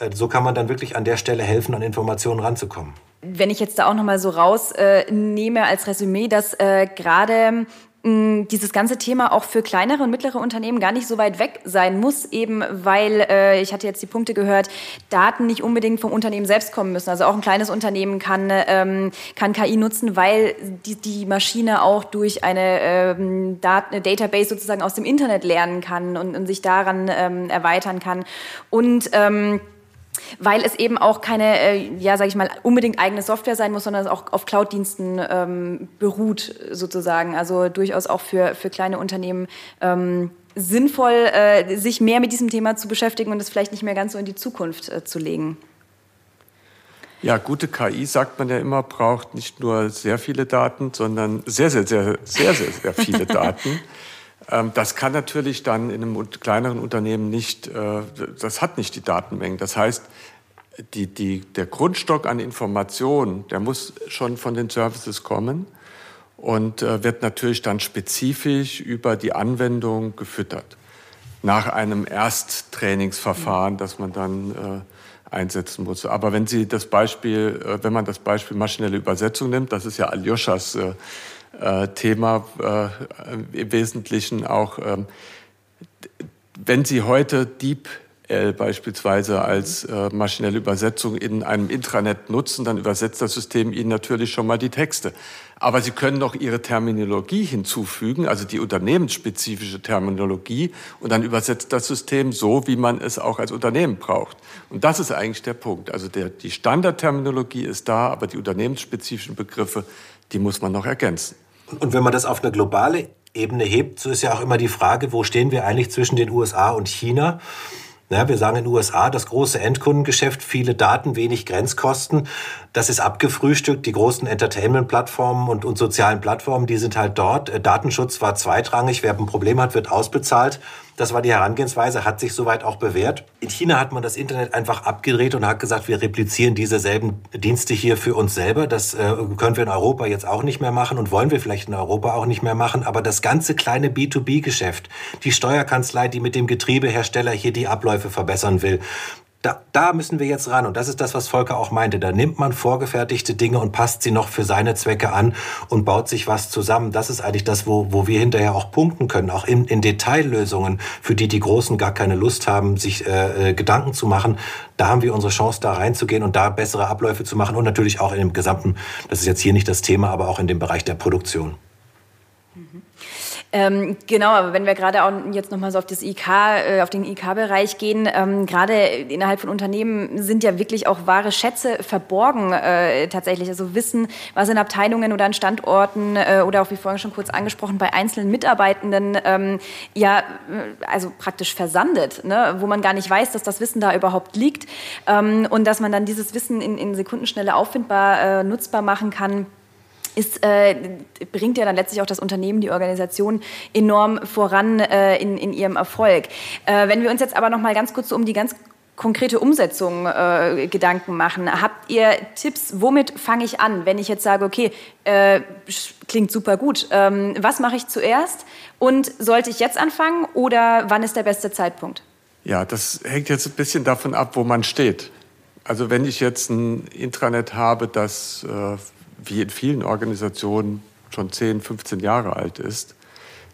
Speaker 4: Äh, so kann man dann wirklich an der Stelle helfen, an Informationen ranzukommen.
Speaker 7: Wenn ich jetzt da auch noch mal so rausnehme äh, als Resümee, dass äh, gerade dieses ganze Thema auch für kleinere und mittlere Unternehmen gar nicht so weit weg sein muss, eben weil, äh, ich hatte jetzt die Punkte gehört, Daten nicht unbedingt vom Unternehmen selbst kommen müssen. Also auch ein kleines Unternehmen kann, ähm, kann KI nutzen, weil die, die Maschine auch durch eine, ähm, Dat eine Database sozusagen aus dem Internet lernen kann und, und sich daran ähm, erweitern kann. Und ähm, weil es eben auch keine, äh, ja, sage ich mal, unbedingt eigene Software sein muss, sondern es auch auf Cloud-Diensten ähm, beruht sozusagen. Also durchaus auch für, für kleine Unternehmen ähm, sinnvoll, äh, sich mehr mit diesem Thema zu beschäftigen und es vielleicht nicht mehr ganz so in die Zukunft äh, zu legen.
Speaker 5: Ja, gute KI, sagt man ja immer, braucht nicht nur sehr viele Daten, sondern sehr, sehr, sehr, sehr, sehr, sehr viele <laughs> Daten. Ähm, das kann natürlich dann in einem kleineren Unternehmen nicht, äh, das hat nicht die Datenmengen. Das heißt, die, die, der Grundstock an Informationen, der muss schon von den Services kommen und äh, wird natürlich dann spezifisch über die Anwendung gefüttert. Nach einem Ersttrainingsverfahren, das man dann äh, einsetzen muss. Aber wenn Sie das Beispiel, wenn man das Beispiel maschinelle Übersetzung nimmt, das ist ja Aljoschas Thema äh, im Wesentlichen auch, ähm, wenn Sie heute Deep beispielsweise als äh, maschinelle Übersetzung in einem Intranet nutzen, dann übersetzt das System Ihnen natürlich schon mal die Texte. Aber Sie können noch Ihre Terminologie hinzufügen, also die unternehmensspezifische Terminologie, und dann übersetzt das System so, wie man es auch als Unternehmen braucht. Und das ist eigentlich der Punkt. Also der, die Standardterminologie ist da, aber die unternehmensspezifischen Begriffe, die muss man noch ergänzen.
Speaker 4: Und wenn man das auf eine globale Ebene hebt, so ist ja auch immer die Frage, wo stehen wir eigentlich zwischen den USA und China? Ja, wir sagen in den USA das große Endkundengeschäft, viele Daten, wenig Grenzkosten. Das ist abgefrühstückt. Die großen Entertainment-Plattformen und, und sozialen Plattformen, die sind halt dort. Äh, Datenschutz war zweitrangig. Wer ein Problem hat, wird ausbezahlt. Das war die Herangehensweise, hat sich soweit auch bewährt. In China hat man das Internet einfach abgedreht und hat gesagt, wir replizieren dieselben Dienste hier für uns selber. Das äh, können wir in Europa jetzt auch nicht mehr machen und wollen wir vielleicht in Europa auch nicht mehr machen. Aber das ganze kleine B2B-Geschäft, die Steuerkanzlei, die mit dem Getriebehersteller hier die Abläufe verbessern will, da, da müssen wir jetzt ran. Und das ist das, was Volker auch meinte. Da nimmt man vorgefertigte Dinge und passt sie noch für seine Zwecke an und baut sich was zusammen. Das ist eigentlich das, wo, wo wir hinterher auch punkten können. Auch in, in Detaillösungen, für die die Großen gar keine Lust haben, sich äh, äh Gedanken zu machen. Da haben wir unsere Chance, da reinzugehen und da bessere Abläufe zu machen. Und natürlich auch in dem gesamten, das ist jetzt hier nicht das Thema, aber auch in dem Bereich der Produktion.
Speaker 7: Ähm, genau, aber wenn wir gerade auch jetzt nochmal so auf das IK, äh, auf den IK-Bereich gehen, ähm, gerade innerhalb von Unternehmen sind ja wirklich auch wahre Schätze verborgen äh, tatsächlich. Also Wissen, was in Abteilungen oder an Standorten äh, oder auch wie vorhin schon kurz angesprochen bei einzelnen Mitarbeitenden ähm, ja äh, also praktisch versandet, ne? wo man gar nicht weiß, dass das Wissen da überhaupt liegt ähm, und dass man dann dieses Wissen in, in Sekundenschnelle auffindbar, äh, nutzbar machen kann ist, äh, bringt ja dann letztlich auch das Unternehmen, die Organisation enorm voran äh, in, in ihrem Erfolg. Äh, wenn wir uns jetzt aber noch mal ganz kurz um die ganz konkrete Umsetzung äh, Gedanken machen. Habt ihr Tipps, womit fange ich an, wenn ich jetzt sage, okay, äh, klingt super gut, ähm, was mache ich zuerst und sollte ich jetzt anfangen oder wann ist der beste Zeitpunkt?
Speaker 5: Ja, das hängt jetzt ein bisschen davon ab, wo man steht. Also wenn ich jetzt ein Intranet habe, das äh, wie in vielen Organisationen schon 10, 15 Jahre alt ist,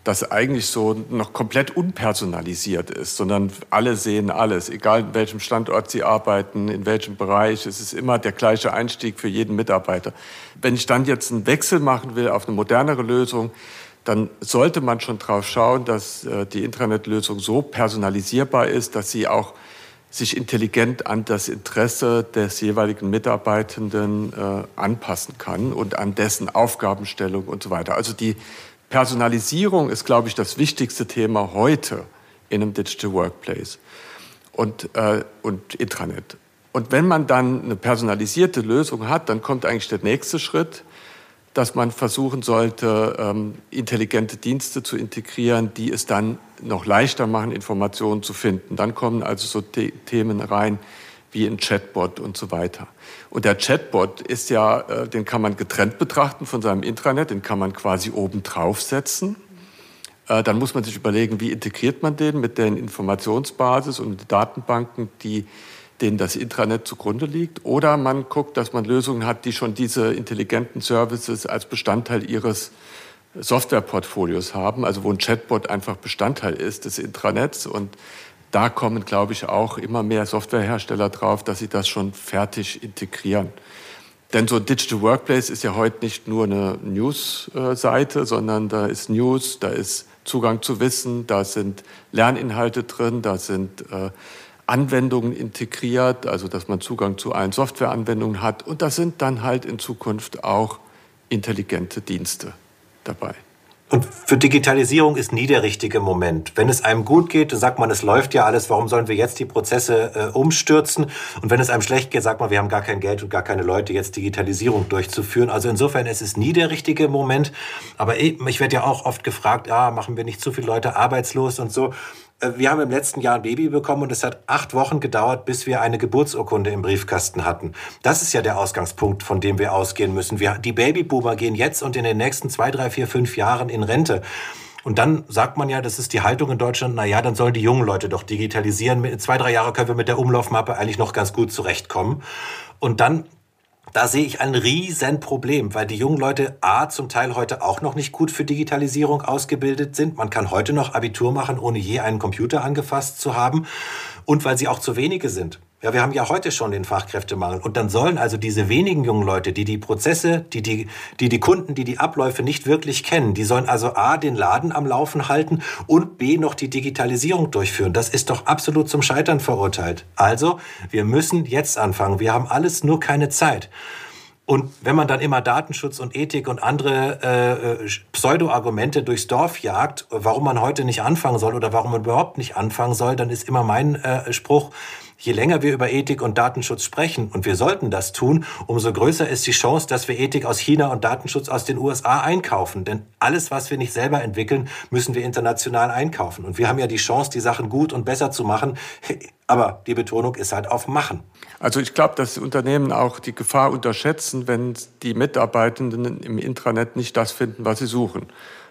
Speaker 5: das eigentlich so noch komplett unpersonalisiert ist, sondern alle sehen alles, egal in welchem Standort sie arbeiten, in welchem Bereich. Es ist immer der gleiche Einstieg für jeden Mitarbeiter. Wenn ich dann jetzt einen Wechsel machen will auf eine modernere Lösung, dann sollte man schon darauf schauen, dass äh, die Intranet-Lösung so personalisierbar ist, dass sie auch sich intelligent an das Interesse des jeweiligen Mitarbeitenden äh, anpassen kann und an dessen Aufgabenstellung und so weiter. Also die Personalisierung ist, glaube ich, das wichtigste Thema heute in einem Digital Workplace und, äh, und Intranet. Und wenn man dann eine personalisierte Lösung hat, dann kommt eigentlich der nächste Schritt, dass man versuchen sollte, ähm, intelligente Dienste zu integrieren, die es dann noch leichter machen, Informationen zu finden. Dann kommen also so The Themen rein wie ein Chatbot und so weiter. Und der Chatbot ist ja, äh, den kann man getrennt betrachten von seinem Intranet, den kann man quasi oben draufsetzen. Äh, dann muss man sich überlegen, wie integriert man den mit den Informationsbasis und den Datenbanken, die denen das Intranet zugrunde liegt. Oder man guckt, dass man Lösungen hat, die schon diese intelligenten Services als Bestandteil ihres Softwareportfolios haben, also wo ein Chatbot einfach Bestandteil ist des Intranets. Und da kommen, glaube ich, auch immer mehr Softwarehersteller drauf, dass sie das schon fertig integrieren. Denn so Digital Workplace ist ja heute nicht nur eine News-Seite, sondern da ist News, da ist Zugang zu Wissen, da sind Lerninhalte drin, da sind äh, Anwendungen integriert, also dass man Zugang zu allen Softwareanwendungen hat. Und das sind dann halt in Zukunft auch intelligente Dienste dabei.
Speaker 4: Und für Digitalisierung ist nie der richtige Moment. Wenn es einem gut geht, sagt man, es läuft ja alles, warum sollen wir jetzt die Prozesse äh, umstürzen? Und wenn es einem schlecht geht, sagt man, wir haben gar kein Geld und gar keine Leute, jetzt Digitalisierung durchzuführen. Also insofern ist es nie der richtige Moment. Aber ich werde ja auch oft gefragt, ah, machen wir nicht zu viele Leute arbeitslos und so. Äh, wir haben im letzten Jahr ein Baby bekommen und es hat acht Wochen gedauert, bis wir eine Geburtsurkunde im Briefkasten hatten. Das ist ja der Ausgangspunkt, von dem wir ausgehen müssen. Wir, die Babyboomer gehen jetzt und in den nächsten zwei, drei, vier, fünf Jahren in Rente. Und dann sagt man ja, das ist die Haltung in Deutschland, na ja, dann sollen die jungen Leute doch digitalisieren. Zwei, drei Jahre können wir mit der Umlaufmappe eigentlich noch ganz gut zurechtkommen. Und dann Da sehe ich ein riesen Problem, weil die jungen Leute A zum Teil heute auch noch nicht gut für Digitalisierung ausgebildet sind. Man kann heute noch Abitur machen, ohne je einen Computer angefasst zu haben. Und weil sie auch zu wenige sind. Ja, wir haben ja heute schon den Fachkräftemangel. Und dann sollen also diese wenigen jungen Leute, die die Prozesse, die die, die die Kunden, die die Abläufe nicht wirklich kennen, die sollen also A, den Laden am Laufen halten und B, noch die Digitalisierung durchführen. Das ist doch absolut zum Scheitern verurteilt. Also, wir müssen jetzt anfangen. Wir haben alles nur keine Zeit. Und wenn man dann immer Datenschutz und Ethik und andere äh, äh, Pseudo-Argumente durchs Dorf jagt, warum man heute nicht anfangen soll oder warum man überhaupt nicht anfangen soll, dann ist immer mein äh, Spruch, je länger wir über Ethik und Datenschutz sprechen, und wir sollten das tun, umso größer ist die Chance, dass wir Ethik aus China und Datenschutz aus den USA einkaufen. Denn alles, was wir nicht selber entwickeln, müssen wir international einkaufen. Und wir haben ja die Chance, die Sachen gut und besser zu machen. <laughs> Aber die Betonung ist halt auf Machen.
Speaker 5: Also ich glaube, dass Unternehmen auch die Gefahr unterschätzen, wenn die Mitarbeitenden im Intranet nicht das finden, was sie suchen.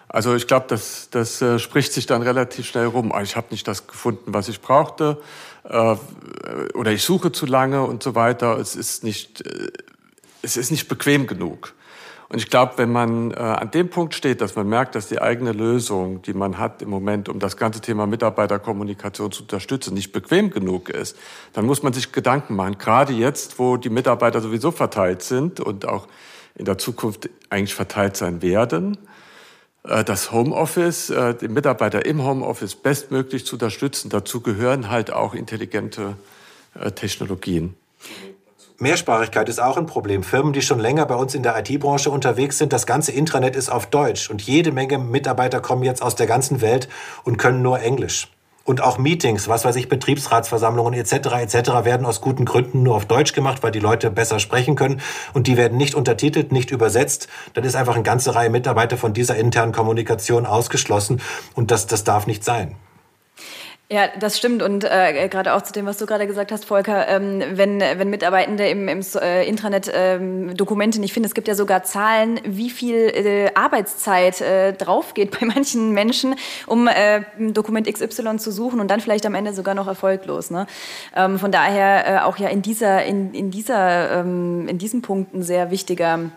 Speaker 5: Also ich glaube, das, das äh, spricht sich dann relativ schnell rum. Ah, ich habe nicht das gefunden, was ich brauchte, äh, oder ich suche zu lange und so weiter. Es ist nicht, äh, es ist nicht bequem genug. Und ich glaube, wenn man äh, an dem Punkt steht, dass man merkt, dass die eigene Lösung, die man hat im Moment, um das ganze Thema Mitarbeiterkommunikation zu unterstützen, nicht bequem genug ist, dann muss man sich Gedanken machen. Gerade jetzt, wo die Mitarbeiter sowieso verteilt sind und auch in der Zukunft eigentlich verteilt sein werden, das Homeoffice, äh, die Mitarbeiter im Homeoffice bestmöglich zu unterstützen. Dazu gehören halt auch intelligente äh, Technologien.
Speaker 4: Mehrsprachigkeit ist auch ein Problem. Firmen, die schon länger bei uns in der IT-Branche unterwegs sind, das ganze Intranet ist auf Deutsch und jede Menge Mitarbeiter kommen jetzt aus der ganzen Welt und können nur Englisch. Und auch Meetings, was weiß ich, Betriebsratsversammlungen etc. etc. werden aus guten Gründen nur auf Deutsch gemacht, weil die Leute besser sprechen können und die werden nicht untertitelt, nicht übersetzt. Dann ist einfach eine ganze Reihe Mitarbeiter von dieser internen Kommunikation ausgeschlossen und das, das darf nicht sein.
Speaker 7: Ja, das stimmt. Und äh, gerade auch zu dem, was du gerade gesagt hast, Volker, ähm, wenn, wenn Mitarbeitende im, im äh, Intranet ähm, Dokumente nicht finden, es gibt ja sogar Zahlen, wie viel äh, Arbeitszeit äh, draufgeht <laughs> bei manchen Menschen, um äh, Dokument XY zu suchen und dann vielleicht am Ende sogar noch erfolglos. Ne? Ähm, von daher äh, auch ja in dieser, in, in dieser, ähm, in diesem Punkt ein sehr wichtiger,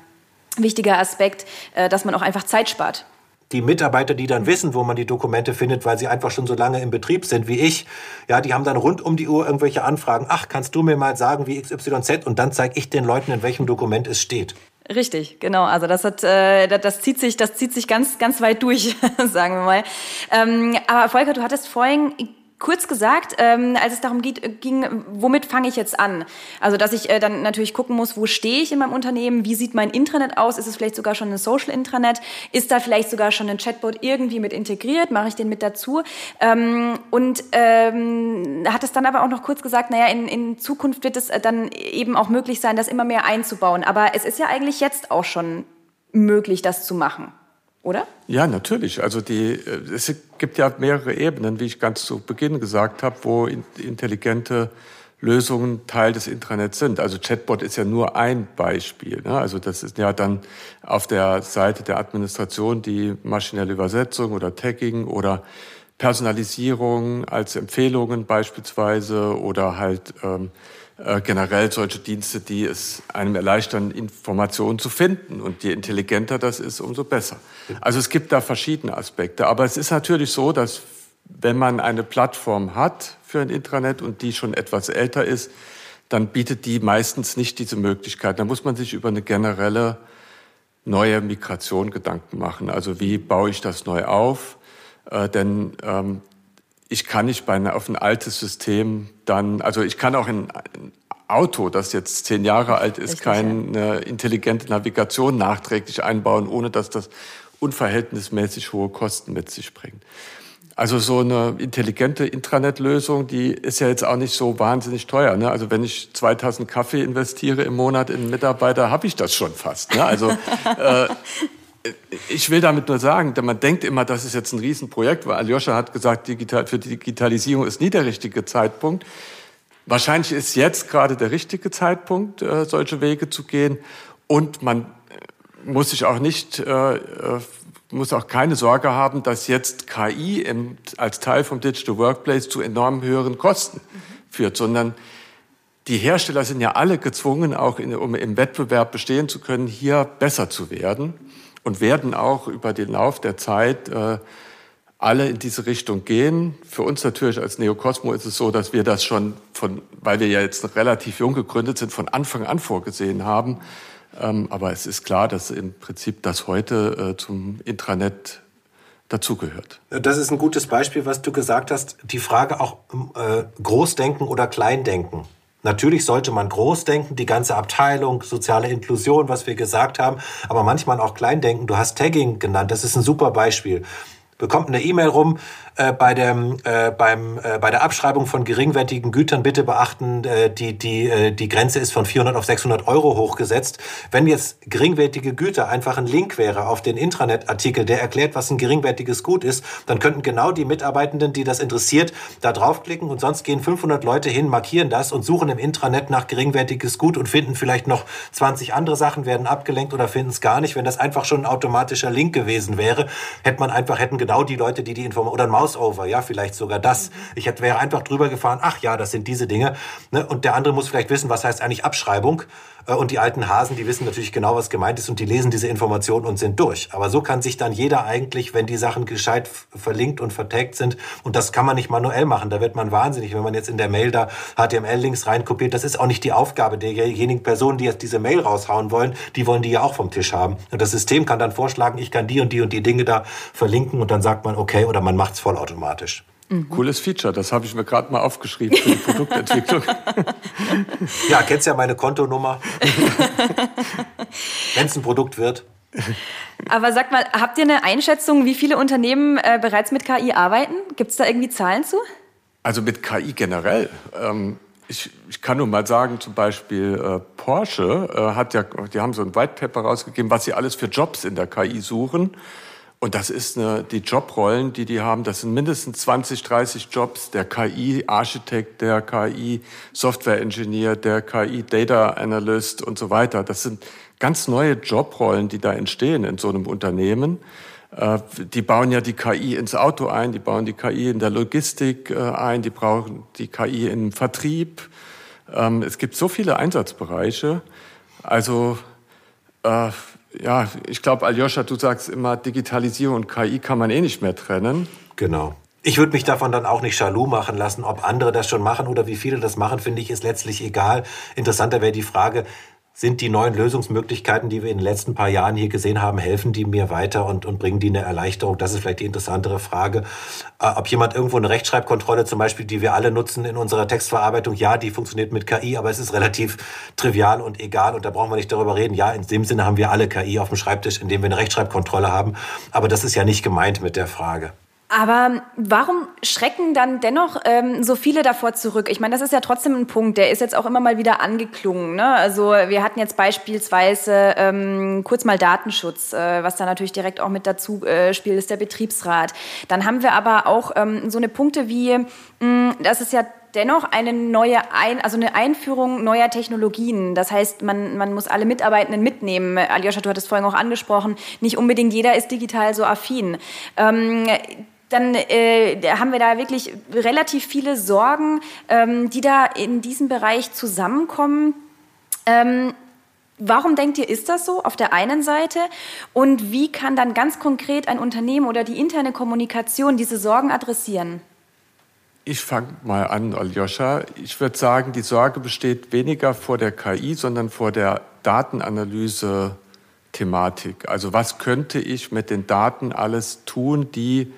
Speaker 7: wichtiger Aspekt, äh, dass man auch einfach Zeit spart
Speaker 4: die Mitarbeiter, die dann wissen, wo man die Dokumente findet, weil sie einfach schon so lange im Betrieb sind wie ich, ja, die haben dann rund um die Uhr irgendwelche Anfragen. Ach, kannst du mir mal sagen, wie XYZ? Und dann zeige ich den Leuten, in welchem Dokument es steht.
Speaker 7: Richtig, genau. Also das hat, äh, das zieht sich, das zieht sich ganz, ganz weit durch, <laughs> sagen wir mal. Ähm, aber Volker, du hattest vorhin kurz gesagt, ähm, als es darum geht, ging, womit fange ich jetzt an? Also, dass ich äh, dann natürlich gucken muss, wo stehe ich in meinem Unternehmen? Wie sieht mein Intranet aus? Ist es vielleicht sogar schon ein Social Intranet? Ist da vielleicht sogar schon ein Chatbot irgendwie mit integriert? Mache ich den mit dazu? Ähm, und ähm, hat es dann aber auch noch kurz gesagt, naja, in, in Zukunft wird es äh, dann eben auch möglich sein, das immer mehr einzubauen. Aber es ist ja eigentlich jetzt auch schon möglich, das zu machen oder?
Speaker 5: Ja, natürlich. Also die, äh, es gibt ja mehrere Ebenen, wie ich ganz zu Beginn gesagt habe, wo intelligente Lösungen Teil des Intranets sind. Also Chatbot ist ja nur ein Beispiel. Ne? Also das ist ja dann auf der Seite der Administration die maschinelle Übersetzung oder Tagging oder Personalisierung als Empfehlungen beispielsweise oder halt ähm, äh, generell solche Dienste, die es einem erleichtern, Informationen zu finden. Und je intelligenter das ist, umso besser. Also es gibt da verschiedene Aspekte. Aber es ist natürlich so, dass wenn man eine Plattform hat für ein Intranet und die schon etwas älter ist, dann bietet die meistens nicht diese Möglichkeit. Da muss man sich über eine generelle neue Migration Gedanken machen. Also wie baue ich das neu auf? Äh, denn ähm, ich kann nicht bei einer, auf ein altes System dann, also ich kann auch ein, ein Auto, das jetzt zehn Jahre alt ist, Richtig, keine ja. intelligente Navigation nachträglich einbauen, ohne dass das unverhältnismäßig hohe Kosten mit sich bringt. Also so eine intelligente Intranet-Lösung, die ist ja jetzt auch nicht so wahnsinnig teuer. Ne? Also wenn ich 2000 Kaffee investiere im Monat in Mitarbeiter, habe ich das schon fast. Ne? Also <laughs> äh, ich will damit nur sagen, man denkt immer, das ist jetzt ein Riesenprojekt, weil Aljoscha hat gesagt, digital, für die Digitalisierung ist nie der richtige Zeitpunkt. Wahrscheinlich ist jetzt gerade der richtige Zeitpunkt, äh, solche Wege zu gehen. Und man äh, muss sich auch nicht, äh, muss auch keine Sorge haben, dass jetzt KI als Teil vom Digital Workplace zu enorm höheren Kosten führt, sondern die Hersteller sind ja alle gezwungen, auch in, um im Wettbewerb bestehen zu können, hier besser zu werden und werden auch über den Lauf der Zeit äh, alle in diese Richtung gehen. Für uns natürlich als Neocosmo ist es so, dass wir das schon von, weil wir ja jetzt relativ jung gegründet sind, von Anfang an vorgesehen haben. Ähm, aber es ist klar, dass im Prinzip das heute äh, zum Intranet dazugehört.
Speaker 4: Das ist ein gutes Beispiel, was du gesagt hast. Die Frage auch äh, Großdenken oder Kleindenken. Natürlich sollte man groß denken, die ganze Abteilung, soziale Inklusion, was wir gesagt haben, aber manchmal auch klein denken. Du hast Tagging genannt, das ist ein super Beispiel bekommt eine E-Mail rum, äh, bei, dem, äh, beim, äh, bei der Abschreibung von geringwertigen Gütern bitte beachten, äh, die, die, äh, die Grenze ist von 400 auf 600 Euro hochgesetzt. Wenn jetzt geringwertige Güter einfach ein Link wäre auf den Intranet-Artikel, der erklärt, was ein geringwertiges Gut ist, dann könnten genau die Mitarbeitenden, die das interessiert, da draufklicken und sonst gehen 500 Leute hin, markieren das und suchen im Intranet nach geringwertiges Gut und finden vielleicht noch 20 andere Sachen, werden abgelenkt oder finden es gar nicht. Wenn das einfach schon ein automatischer Link gewesen wäre, hätte man einfach, hätten genau die Leute, die die Information, oder ein Crossover, ja, vielleicht sogar das. Ich hätte, wäre einfach drüber gefahren, ach ja, das sind diese Dinge. Ne? Und der andere muss vielleicht wissen, was heißt eigentlich Abschreibung. Äh, und die alten Hasen, die wissen natürlich genau, was gemeint ist und die lesen diese Informationen und sind durch. Aber so kann sich dann jeder eigentlich, wenn die Sachen gescheit verlinkt und vertagt sind, und das kann man nicht manuell machen, da wird man wahnsinnig, wenn man jetzt in der Mail da HTML-Links reinkopiert. Das ist auch nicht die Aufgabe derjenigen Personen, die jetzt diese Mail raushauen wollen. Die wollen die ja auch vom Tisch haben. Und das System kann dann vorschlagen, ich kann die und die und die Dinge da verlinken und dann sagt man okay oder man macht es vollautomatisch.
Speaker 5: Mhm. Cooles Feature, das habe ich mir gerade mal aufgeschrieben für die <laughs> Produktentwicklung.
Speaker 4: ja, kennst ja meine Kontonummer. <laughs> Wenn es ein Produkt wird.
Speaker 7: Aber sag mal, habt ihr eine Einschätzung, wie viele Unternehmen äh, bereits mit KI arbeiten? Gibt es da irgendwie Zahlen zu?
Speaker 5: Also mit KI generell. Ähm, ich, ich, kann nur mal sagen, zum Beispiel äh, Porsche äh, hat ja, die haben so ein White Paper rausgegeben, was sie alles für Jobs in der KI suchen. Und das ist eine, die Jobrollen, die die haben, das sind mindestens 20, 30 Jobs. Der KI-Architekt, der KI-Software-Engineer, der KI-Data Analyst und so weiter. Das sind ganz neue Jobrollen, die da entstehen in so einem Unternehmen. Äh, die bauen ja die KI ins Auto ein, die bauen die KI in der Logistik äh, ein, die brauchen die KI im Vertrieb. Ähm, es gibt so viele Einsatzbereiche. Also äh, ja, ich glaube, Aljoscha, du sagst immer, Digitalisierung und KI kann man eh nicht mehr trennen.
Speaker 4: Genau. Ich würde mich davon dann auch nicht jaloux machen lassen, ob andere das schon machen oder wie viele das machen, finde ich, ist letztlich egal. Interessanter wäre die Frage, sind die neuen Lösungsmöglichkeiten, die wir in den letzten paar Jahren hier gesehen haben, helfen die mir weiter und, und bringen die eine Erleichterung? Das ist vielleicht die interessantere Frage. Äh, ob jemand irgendwo eine Rechtschreibkontrolle zum Beispiel, die wir alle nutzen in unserer Textverarbeitung, ja, die funktioniert mit KI, aber es ist relativ trivial und egal und da brauchen wir nicht darüber reden. Ja, in dem Sinne haben wir alle KI auf dem Schreibtisch, indem wir eine Rechtschreibkontrolle haben, aber das ist ja nicht gemeint mit der Frage.
Speaker 7: Aber warum schrecken dann dennoch ähm, so viele davor zurück? Ich meine, das ist ja trotzdem ein Punkt, der ist jetzt auch immer mal wieder angeklungen. Ne? Also wir hatten jetzt beispielsweise ähm, kurz mal Datenschutz, äh, was da natürlich direkt auch mit dazu äh, spielt, ist der Betriebsrat. Dann haben wir aber auch ähm, so eine Punkte wie, mh, das ist ja dennoch eine neue Ein also eine Einführung neuer Technologien. Das heißt, man, man muss alle Mitarbeitenden mitnehmen. Aljoscha, du hattest vorhin auch angesprochen, nicht unbedingt jeder ist digital so affin. Ähm, dann äh, haben wir da wirklich relativ viele Sorgen, ähm, die da in diesem Bereich zusammenkommen. Ähm, Warum denkt ihr, ist das so auf der einen Seite? Und wie kann dann ganz konkret ein Unternehmen oder die interne Kommunikation diese Sorgen adressieren?
Speaker 5: Ich fange mal an, Aljoscha. Ich würde sagen, die Sorge besteht weniger vor der KI, sondern vor der Datenanalyse-Thematik. Also was könnte ich mit den Daten alles tun, die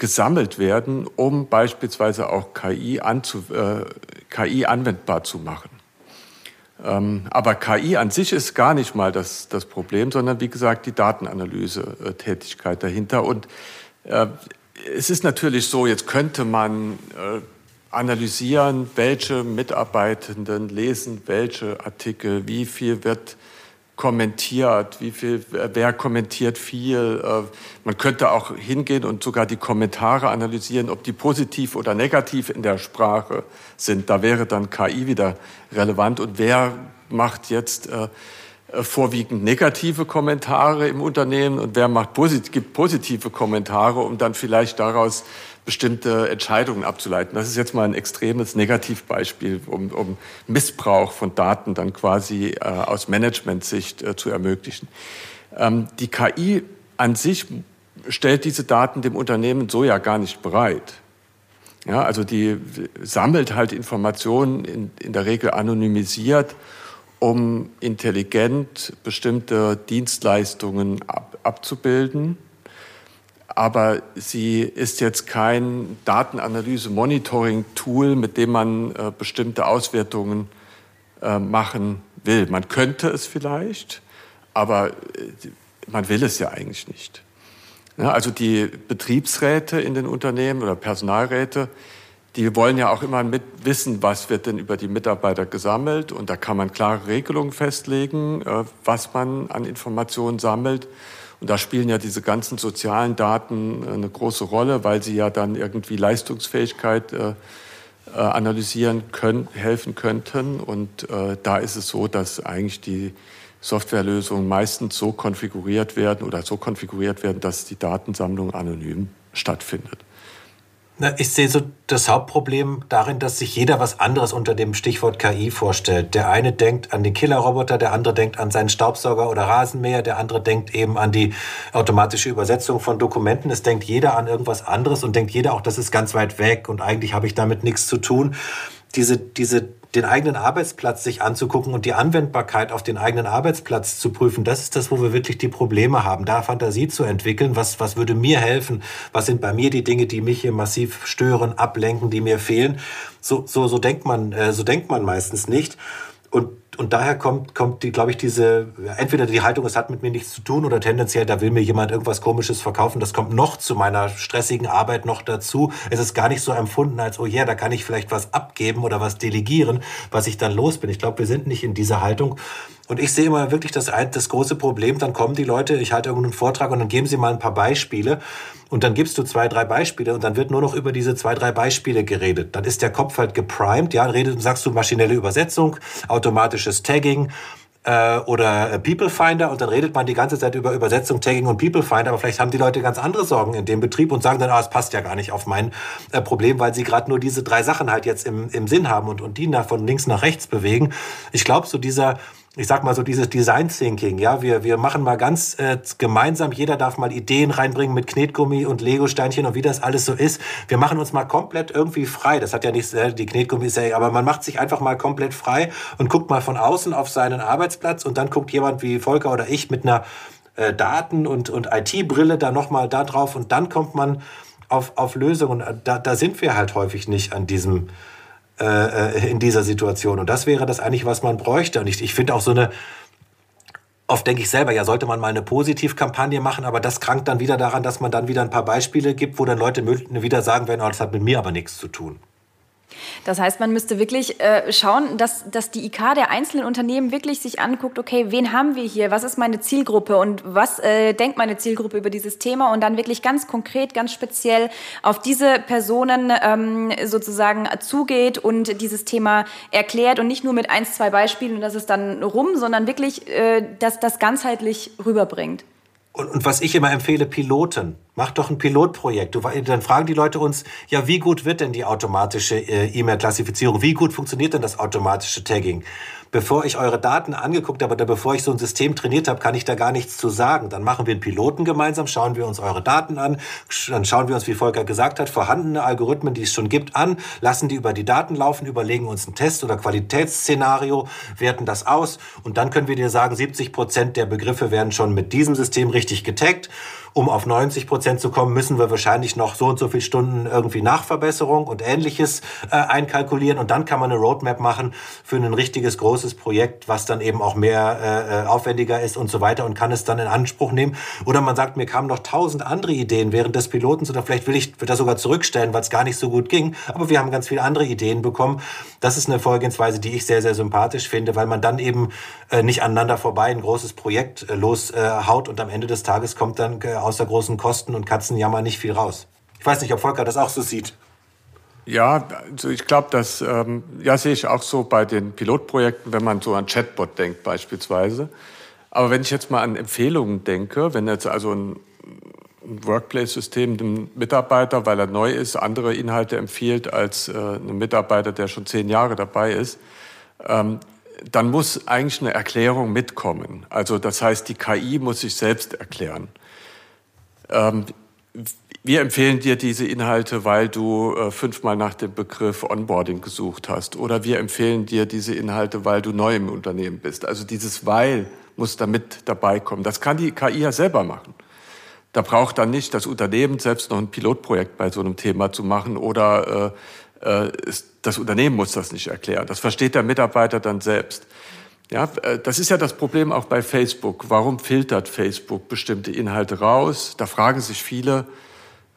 Speaker 5: gesammelt werden, um beispielsweise auch KI, anzu, äh, KI anwendbar zu machen. Ähm, aber KI an sich ist gar nicht mal das, das Problem, sondern wie gesagt die Datenanalyse-Tätigkeit dahinter. Und äh, es ist natürlich so, jetzt könnte man äh, analysieren, welche Mitarbeitenden lesen welche Artikel, wie viel wird kommentiert, wie viel, wer kommentiert viel. Äh, man könnte auch hingehen und sogar die Kommentare analysieren, ob die positiv oder negativ in der Sprache sind. Da wäre dann KI wieder relevant. Und wer macht jetzt äh, äh, vorwiegend negative Kommentare im Unternehmen und wer macht gibt positive Kommentare, um dann vielleicht daraus bestimmte Entscheidungen abzuleiten. Das ist jetzt mal ein extremes Negativbeispiel, um, um Missbrauch von Daten dann quasi äh, aus Management-Sicht äh, zu ermöglichen. Ähm, die KI an sich stellt diese Daten dem Unternehmen so ja gar nicht bereit. Ja, also die sammelt halt Informationen in, in der Regel anonymisiert, um intelligent bestimmte Dienstleistungen ab, abzubilden. Aber sie ist jetzt kein Datenanalyse-Monitoring-Tool, mit dem man äh, bestimmte Auswertungen äh, machen will. Man könnte es vielleicht, aber äh, man will es ja eigentlich nicht. Ja, also die Betriebsräte in den Unternehmen oder Personalräte, die wollen ja auch immer mit wissen, was wird denn über die Mitarbeiter gesammelt. Und da kann man klare Regelungen festlegen, äh, was man an Informationen sammelt. Und da spielen ja diese ganzen sozialen Daten äh, eine große Rolle, weil sie ja dann irgendwie Leistungsfähigkeit äh, analysieren können, helfen könnten. Und da ist es so, dass eigentlich die Softwarelösungen meistens so konfiguriert werden oder so konfiguriert werden, dass die Datensammlung anonym stattfindet.
Speaker 4: Na, ich sehe so das Hauptproblem darin, dass sich jeder was anderes unter dem Stichwort KI vorstellt. Der eine denkt an den Killerroboter, der andere denkt an seinen Staubsauger oder Rasenmäher, der andere denkt eben an die automatische Übersetzung von Dokumenten. Es denkt jeder an irgendwas anderes und denkt jeder auch, das ist ganz weit weg und eigentlich habe ich damit nichts zu tun. Diese, diese den eigenen Arbeitsplatz sich anzugucken und die Anwendbarkeit auf den eigenen Arbeitsplatz zu prüfen, das ist das, wo wir wirklich die Probleme haben, da Fantasie zu entwickeln, was, was würde mir helfen, was sind bei mir die Dinge, die mich hier massiv stören, ablenken, die mir fehlen. So, so, so denkt man, äh, so denkt man meistens nicht. Und und daher kommt, kommt die, glaube ich, diese, entweder die Haltung, es hat mit mir nichts zu tun oder tendenziell, da will mir jemand irgendwas Komisches verkaufen. Das kommt noch zu meiner stressigen Arbeit noch dazu. Es ist gar nicht so empfunden, als, oh ja, yeah, da kann ich vielleicht was abgeben oder was delegieren, was ich dann los bin. Ich glaube, wir sind nicht in dieser Haltung. Und ich sehe immer wirklich das, das große Problem, dann kommen die Leute, ich halte irgendeinen Vortrag und dann geben sie mal ein paar Beispiele und dann gibst du zwei, drei Beispiele und dann wird nur noch über diese zwei, drei Beispiele geredet. Dann ist der Kopf halt geprimed, ja, redet, sagst du maschinelle Übersetzung, automatisches Tagging, äh, oder People Finder und dann redet man die ganze Zeit über Übersetzung, Tagging und People Finder, aber vielleicht haben die Leute ganz andere Sorgen in dem Betrieb und sagen dann, ah, es passt ja gar nicht auf mein äh, Problem, weil sie gerade nur diese drei Sachen halt jetzt im, im Sinn haben und, und die nach, von links nach rechts bewegen. Ich glaube, so dieser ich sag mal so dieses Design Thinking, ja, wir, wir machen mal ganz äh, gemeinsam, jeder darf mal Ideen reinbringen mit Knetgummi und Lego-Steinchen und wie das alles so ist. Wir machen uns mal komplett irgendwie frei. Das hat ja nicht, äh, die Knetgummi ist aber man macht sich einfach mal komplett frei und guckt mal von außen auf seinen Arbeitsplatz und dann guckt jemand wie Volker oder ich mit einer äh, Daten- und, und IT-Brille da nochmal da drauf und dann kommt man auf, auf Lösungen. Da, da sind wir halt häufig nicht an diesem, äh, in dieser Situation. Und das wäre das eigentlich, was man bräuchte. Und ich, ich finde auch so eine, oft denke ich selber, ja, sollte man mal eine Positivkampagne machen, aber das krankt dann wieder daran, dass man dann wieder ein paar Beispiele gibt, wo dann Leute wieder sagen werden, oh, das hat mit mir aber nichts zu tun.
Speaker 7: Das heißt, man müsste wirklich äh, schauen, dass, dass die IK der einzelnen Unternehmen wirklich sich anguckt, okay, wen haben wir hier, was ist meine Zielgruppe und was äh, denkt meine Zielgruppe über dieses Thema und dann wirklich ganz konkret, ganz speziell auf diese Personen ähm, sozusagen zugeht und dieses Thema erklärt und nicht nur mit eins, zwei Beispielen und das ist dann rum, sondern wirklich äh, das, das ganzheitlich rüberbringt.
Speaker 4: Und, und was ich immer empfehle, Piloten. Mach doch ein Pilotprojekt. Du, dann fragen die Leute uns, ja, wie gut wird denn die automatische äh, E-Mail-Klassifizierung? Wie gut funktioniert denn das automatische Tagging? bevor ich eure Daten angeguckt habe oder bevor ich so ein System trainiert habe, kann ich da gar nichts zu sagen. Dann machen wir einen Piloten gemeinsam, schauen wir uns eure Daten an, dann schauen wir uns, wie Volker gesagt hat, vorhandene Algorithmen, die es schon gibt, an, lassen die über die Daten laufen, überlegen uns einen Test- oder Qualitätsszenario, werten das aus und dann können wir dir sagen, 70 Prozent der Begriffe werden schon mit diesem System richtig getaggt um auf 90 Prozent zu kommen, müssen wir wahrscheinlich noch so und so viele Stunden irgendwie Nachverbesserung und ähnliches äh, einkalkulieren. Und dann kann man eine Roadmap machen für ein richtiges großes Projekt, was dann eben auch mehr äh, äh, aufwendiger ist und so weiter und kann es dann in Anspruch nehmen. Oder man sagt, mir kamen noch tausend andere Ideen während des Pilotens oder vielleicht will ich das sogar zurückstellen, weil es gar nicht so gut ging. Aber wir haben ganz viele andere Ideen bekommen. Das ist eine Vorgehensweise, die ich sehr, sehr sympathisch finde, weil man dann eben äh, nicht aneinander vorbei ein großes Projekt äh, loshaut und am Ende des Tages kommt dann äh, außer großen Kosten und Katzenjammer nicht viel raus. Ich weiß nicht, ob Volker das auch so sieht.
Speaker 5: Ja, also ich glaube, das ähm, ja, sehe ich auch so bei den Pilotprojekten, wenn man so an Chatbot denkt beispielsweise. Aber wenn ich jetzt mal an Empfehlungen denke, wenn jetzt also ein, Workplace-System dem Mitarbeiter, weil er neu ist, andere Inhalte empfiehlt als äh, ein Mitarbeiter, der schon zehn Jahre dabei ist, ähm, dann muss eigentlich eine Erklärung mitkommen. Also das heißt, die KI muss sich selbst erklären. Ähm, wir empfehlen dir diese Inhalte, weil du äh, fünfmal nach dem Begriff Onboarding gesucht hast. Oder wir empfehlen dir diese Inhalte, weil du neu im Unternehmen bist. Also dieses Weil muss damit dabei kommen. Das kann die KI ja selber machen. Da braucht dann nicht das Unternehmen selbst noch ein Pilotprojekt bei so einem Thema zu machen oder äh, äh, das Unternehmen muss das nicht erklären. Das versteht der Mitarbeiter dann selbst. Ja, äh, das ist ja das Problem auch bei Facebook. Warum filtert Facebook bestimmte Inhalte raus? Da fragen sich viele,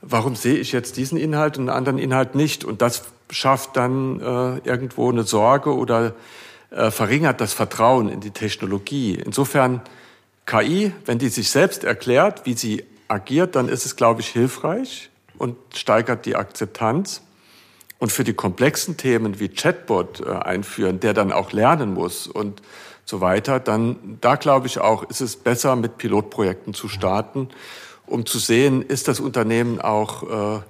Speaker 5: warum sehe ich jetzt diesen Inhalt und einen anderen Inhalt nicht? Und das schafft dann äh, irgendwo eine Sorge oder äh, verringert das Vertrauen in die Technologie. Insofern KI, wenn die sich selbst erklärt, wie sie agiert, dann ist es, glaube ich, hilfreich und steigert die Akzeptanz. Und für die komplexen Themen wie Chatbot äh, einführen, der dann auch lernen muss und so weiter, dann da glaube ich auch, ist es besser, mit Pilotprojekten zu starten, um zu sehen, ist das Unternehmen auch äh,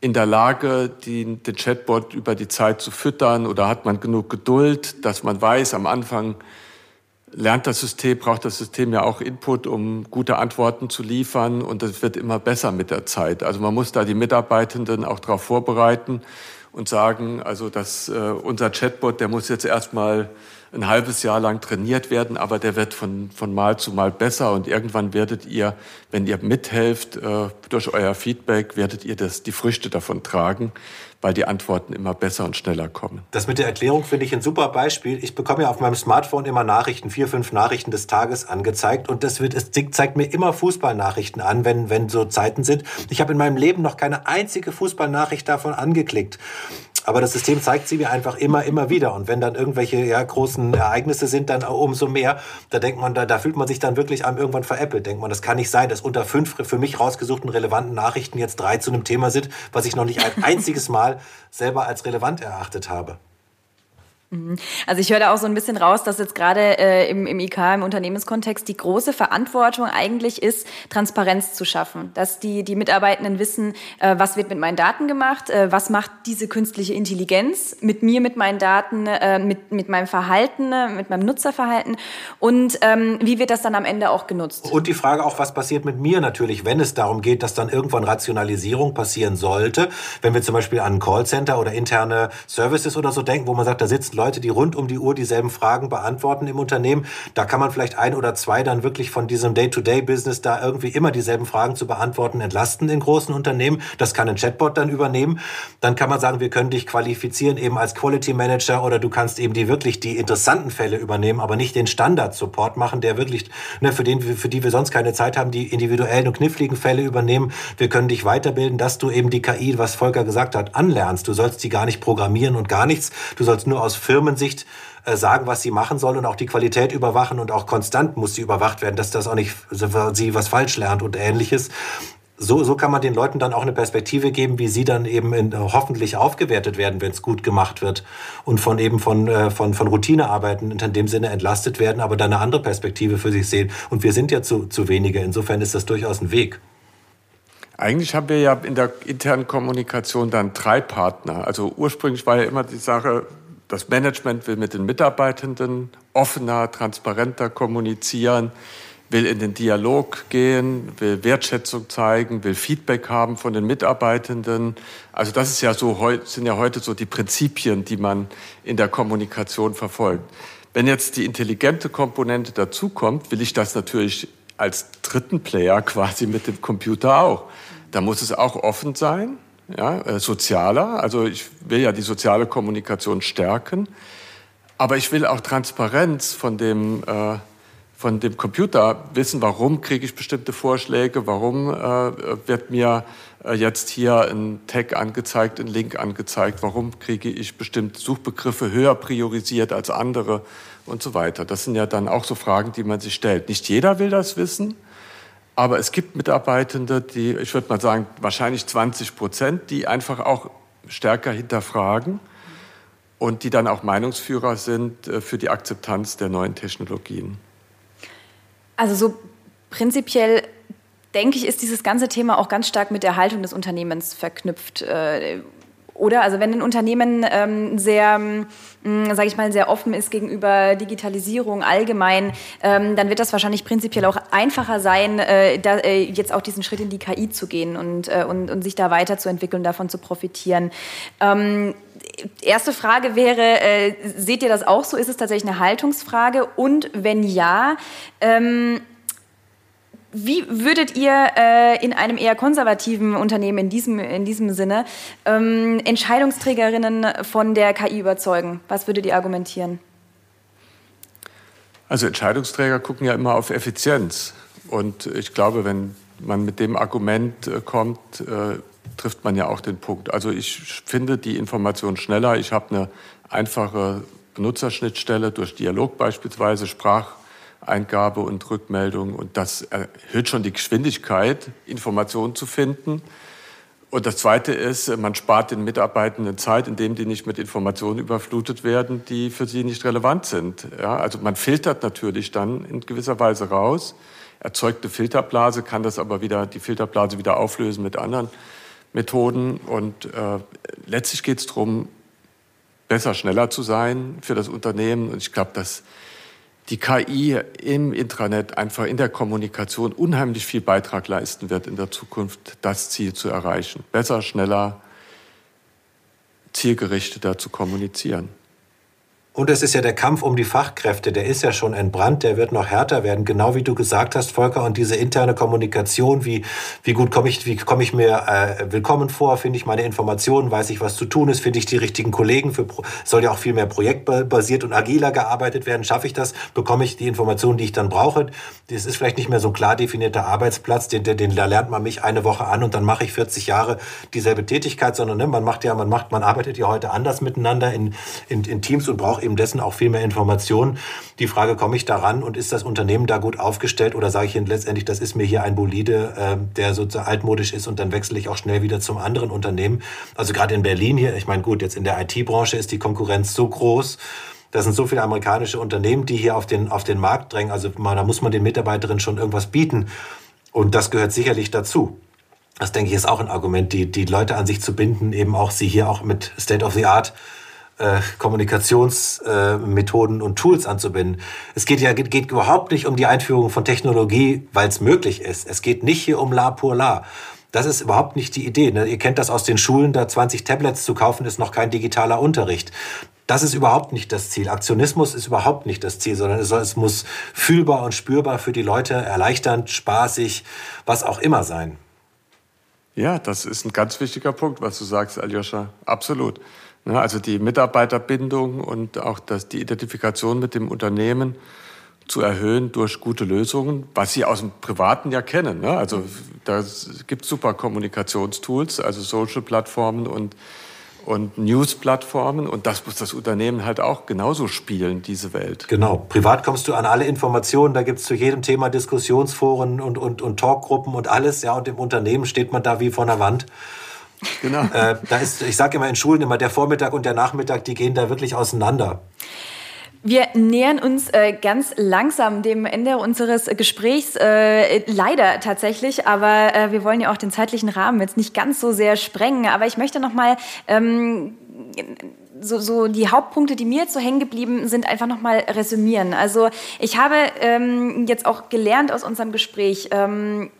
Speaker 5: in der Lage, den Chatbot über die Zeit zu füttern oder hat man genug Geduld, dass man weiß, am Anfang lernt das System, braucht das System ja auch Input, um gute Antworten zu liefern und das wird immer besser mit der Zeit. Also man muss da die Mitarbeitenden auch darauf vorbereiten und sagen, also dass äh, unser Chatbot, der muss jetzt erstmal ein halbes Jahr lang trainiert werden, aber der wird von, von Mal zu Mal besser. Und irgendwann werdet ihr, wenn ihr mithelft, äh, durch euer Feedback, werdet ihr das, die Früchte davon tragen, weil die Antworten immer besser und schneller kommen.
Speaker 4: Das mit der Erklärung finde ich ein super Beispiel. Ich bekomme ja auf meinem Smartphone immer Nachrichten, vier, fünf Nachrichten des Tages angezeigt und das wird, es zeigt mir immer Fußballnachrichten an, wenn, wenn so Zeiten sind. Ich habe in meinem Leben noch keine einzige Fußballnachricht davon angeklickt. Aber das System zeigt sie mir einfach immer, immer wieder. Und wenn dann irgendwelche ja, großen Ereignisse sind, dann umso mehr. Da denkt man, da, da fühlt man sich dann wirklich einem irgendwann veräppelt. Denkt man, das kann nicht sein, dass unter fünf für mich rausgesuchten relevanten Nachrichten jetzt drei zu einem Thema sind, was ich noch nicht ein einziges Mal selber als relevant erachtet habe.
Speaker 7: Mhm. Also ich höre da auch so ein bisschen raus, dass jetzt gerade äh, im, im IK, im Unternehmenskontext, die große Verantwortung eigentlich ist, Transparenz zu schaffen. Dass die, die Mitarbeitenden wissen, äh, was wird mit meinen Daten gemacht, äh, was macht diese künstliche Intelligenz mit mir, mit meinen Daten, äh, mit, mit meinem Verhalten, äh, mit meinem Nutzerverhalten und ähm, wie wird das dann am Ende auch genutzt.
Speaker 4: Und die Frage auch, was passiert mit mir natürlich, wenn es darum geht, dass dann irgendwann Rationalisierung passieren sollte. Wenn wir zum Beispiel an ein Callcenter oder interne Services oder so denken, wo man sagt, da sitzen Leute, Leute, die rund um die Uhr dieselben Fragen beantworten im Unternehmen. Da kann man vielleicht ein oder zwei dann wirklich von diesem Day-to-Day-Business da irgendwie immer dieselben Fragen zu beantworten entlasten in großen Unternehmen. Das kann ein Chatbot dann übernehmen. Dann kann man sagen, wir können dich qualifizieren eben als Quality Manager oder du kannst eben die wirklich die interessanten Fälle übernehmen, aber nicht den Standard-Support machen, der wirklich, ne, für den, für die wir sonst keine Zeit haben, die individuellen und kniffligen Fälle übernehmen. Wir können dich weiterbilden, dass du eben die KI, was Volker gesagt hat, anlernst. Du sollst die gar nicht programmieren und gar nichts. Du sollst nur aus Firmensicht äh, sagen, was sie machen soll und auch die Qualität überwachen und auch konstant muss sie überwacht werden, dass das auch nicht sie was falsch lernt und ähnliches. So, so kann man den Leuten dann auch eine Perspektive geben, wie sie dann eben in, hoffentlich aufgewertet werden, wenn es gut gemacht wird und von eben von, äh, von, von Routinearbeiten in dem Sinne entlastet werden, aber dann eine andere Perspektive für sich sehen. Und wir sind ja zu, zu wenige. Insofern ist das durchaus ein Weg.
Speaker 5: Eigentlich haben wir ja in der internen Kommunikation dann drei Partner. Also ursprünglich war ja immer die Sache, das Management will mit den Mitarbeitenden offener, transparenter kommunizieren, will in den Dialog gehen, will Wertschätzung zeigen, will Feedback haben von den Mitarbeitenden. Also das ist ja so, sind ja heute so die Prinzipien, die man in der Kommunikation verfolgt. Wenn jetzt die intelligente Komponente dazukommt, will ich das natürlich als dritten Player <laughs> quasi mit dem Computer auch. Da muss es auch offen sein ja, äh, sozialer. Also ich will ja die soziale Kommunikation stärken, aber ich will auch Transparenz von dem, äh, von dem Computer wissen, warum kriege ich bestimmte Vorschläge, warum äh, wird mir äh, jetzt hier ein Tag angezeigt, ein Link angezeigt, warum kriege ich bestimmte Suchbegriffe höher priorisiert als andere und so weiter. Das sind ja dann auch so Fragen, die man sich stellt. Nicht jeder will das wissen. Aber es gibt Mitarbeitende, die, ich würde mal sagen, wahrscheinlich 20 Prozent, die einfach auch stärker hinterfragen und die dann auch Meinungsführer sind äh, für die Akzeptanz der neuen Technologien.
Speaker 7: Also so prinzipiell denke ich, ist dieses ganze Thema auch ganz stark mit der Haltung des Unternehmens verknüpft. Oder also wenn ein Unternehmen ähm, sehr, ähm, sage ich mal, sehr offen ist gegenüber Digitalisierung allgemein, ähm, dann wird das wahrscheinlich prinzipiell auch einfacher sein, äh, da, äh, jetzt auch diesen Schritt in die KI zu gehen und, äh, und, und sich da weiterzuentwickeln, davon zu profitieren. Ähm, erste Frage wäre, äh, seht ihr das auch so? Ist es tatsächlich eine Haltungsfrage? Und wenn ja, ähm, wie würdet ihr äh, in einem eher konservativen Unternehmen in diesem, in diesem Sinne ähm, Entscheidungsträgerinnen von der KI überzeugen? Was würdet ihr argumentieren?
Speaker 5: Also Entscheidungsträger gucken ja immer auf Effizienz. Und ich glaube, wenn man mit dem Argument äh, kommt, äh, trifft man ja auch den Punkt. Also ich finde die Information schneller. Ich habe eine einfache Benutzerschnittstelle durch Dialog beispielsweise, Sprach Eingabe und Rückmeldung. Und das erhöht schon die Geschwindigkeit, Informationen zu finden. Und das Zweite ist, man spart den Mitarbeitenden Zeit, indem die nicht mit Informationen überflutet werden, die für sie nicht relevant sind. Ja, also man filtert natürlich dann in gewisser Weise raus, erzeugt eine Filterblase, kann das aber wieder, die Filterblase wieder auflösen mit anderen Methoden. Und äh, letztlich geht es darum, besser, schneller zu sein für das Unternehmen. Und ich glaube, dass die KI im Intranet einfach in der Kommunikation unheimlich viel Beitrag leisten wird in der Zukunft, das Ziel zu erreichen. Besser, schneller, zielgerichteter zu kommunizieren.
Speaker 4: Und es ist ja der Kampf um die Fachkräfte, der ist ja schon entbrannt, der wird noch härter werden, genau wie du gesagt hast, Volker. Und diese interne Kommunikation, wie, wie gut komme ich, wie komme ich mir äh, willkommen vor, finde ich meine Informationen, weiß ich, was zu tun ist, finde ich die richtigen Kollegen, für, soll ja auch viel mehr projektbasiert und agiler gearbeitet werden, schaffe ich das, bekomme ich die Informationen, die ich dann brauche. Das ist vielleicht nicht mehr so ein klar definierter Arbeitsplatz, den, den, den da lernt man mich eine Woche an und dann mache ich 40 Jahre dieselbe Tätigkeit, sondern ne, man macht ja, man macht, man arbeitet ja heute anders miteinander in, in, in Teams und braucht eben dessen auch viel mehr Informationen. Die Frage, komme ich daran und ist das Unternehmen da gut aufgestellt oder sage ich Ihnen letztendlich, das ist mir hier ein Bolide, äh, der sozusagen altmodisch ist und dann wechsle ich auch schnell wieder zum anderen Unternehmen. Also gerade in Berlin hier, ich meine, gut, jetzt in der IT-Branche ist die Konkurrenz so groß, da sind so viele amerikanische Unternehmen, die hier auf den, auf den Markt drängen. Also da muss man den Mitarbeiterinnen schon irgendwas bieten. Und das gehört sicherlich dazu. Das denke ich ist auch ein Argument, die, die Leute an sich zu binden, eben auch sie hier auch mit State of the Art äh, Kommunikationsmethoden äh, und Tools anzubinden. Es geht ja geht überhaupt nicht um die Einführung von Technologie, weil es möglich ist. Es geht nicht hier um La pour La. Das ist überhaupt nicht die Idee. Ne? Ihr kennt das aus den Schulen, da 20 Tablets zu kaufen, ist noch kein digitaler Unterricht. Das ist überhaupt nicht das Ziel. Aktionismus ist überhaupt nicht das Ziel, sondern es, soll, es muss fühlbar und spürbar für die Leute, erleichternd, spaßig, was auch immer sein.
Speaker 5: Ja, das ist ein ganz wichtiger Punkt, was du sagst, Aljoscha. Absolut. Also die Mitarbeiterbindung und auch das, die Identifikation mit dem Unternehmen zu erhöhen durch gute Lösungen, was Sie aus dem Privaten ja kennen. Ne? Also da gibt super Kommunikationstools, also Social-Plattformen und, und News-Plattformen. Und das muss das Unternehmen halt auch genauso spielen, diese Welt.
Speaker 4: Genau. Privat kommst du an alle Informationen. Da gibt es zu jedem Thema Diskussionsforen und, und, und Talkgruppen und alles. Ja, und im Unternehmen steht man da wie vor einer Wand. Genau. Äh, da ist, ich sage immer in Schulen immer, der Vormittag und der Nachmittag, die gehen da wirklich auseinander.
Speaker 7: Wir nähern uns äh, ganz langsam dem Ende unseres Gesprächs, äh, leider tatsächlich, aber äh, wir wollen ja auch den zeitlichen Rahmen jetzt nicht ganz so sehr sprengen. Aber ich möchte noch mal ähm, so, so die Hauptpunkte, die mir jetzt so hängen geblieben sind, einfach noch mal resümieren. Also ich habe ähm, jetzt auch gelernt aus unserem Gespräch. Ähm,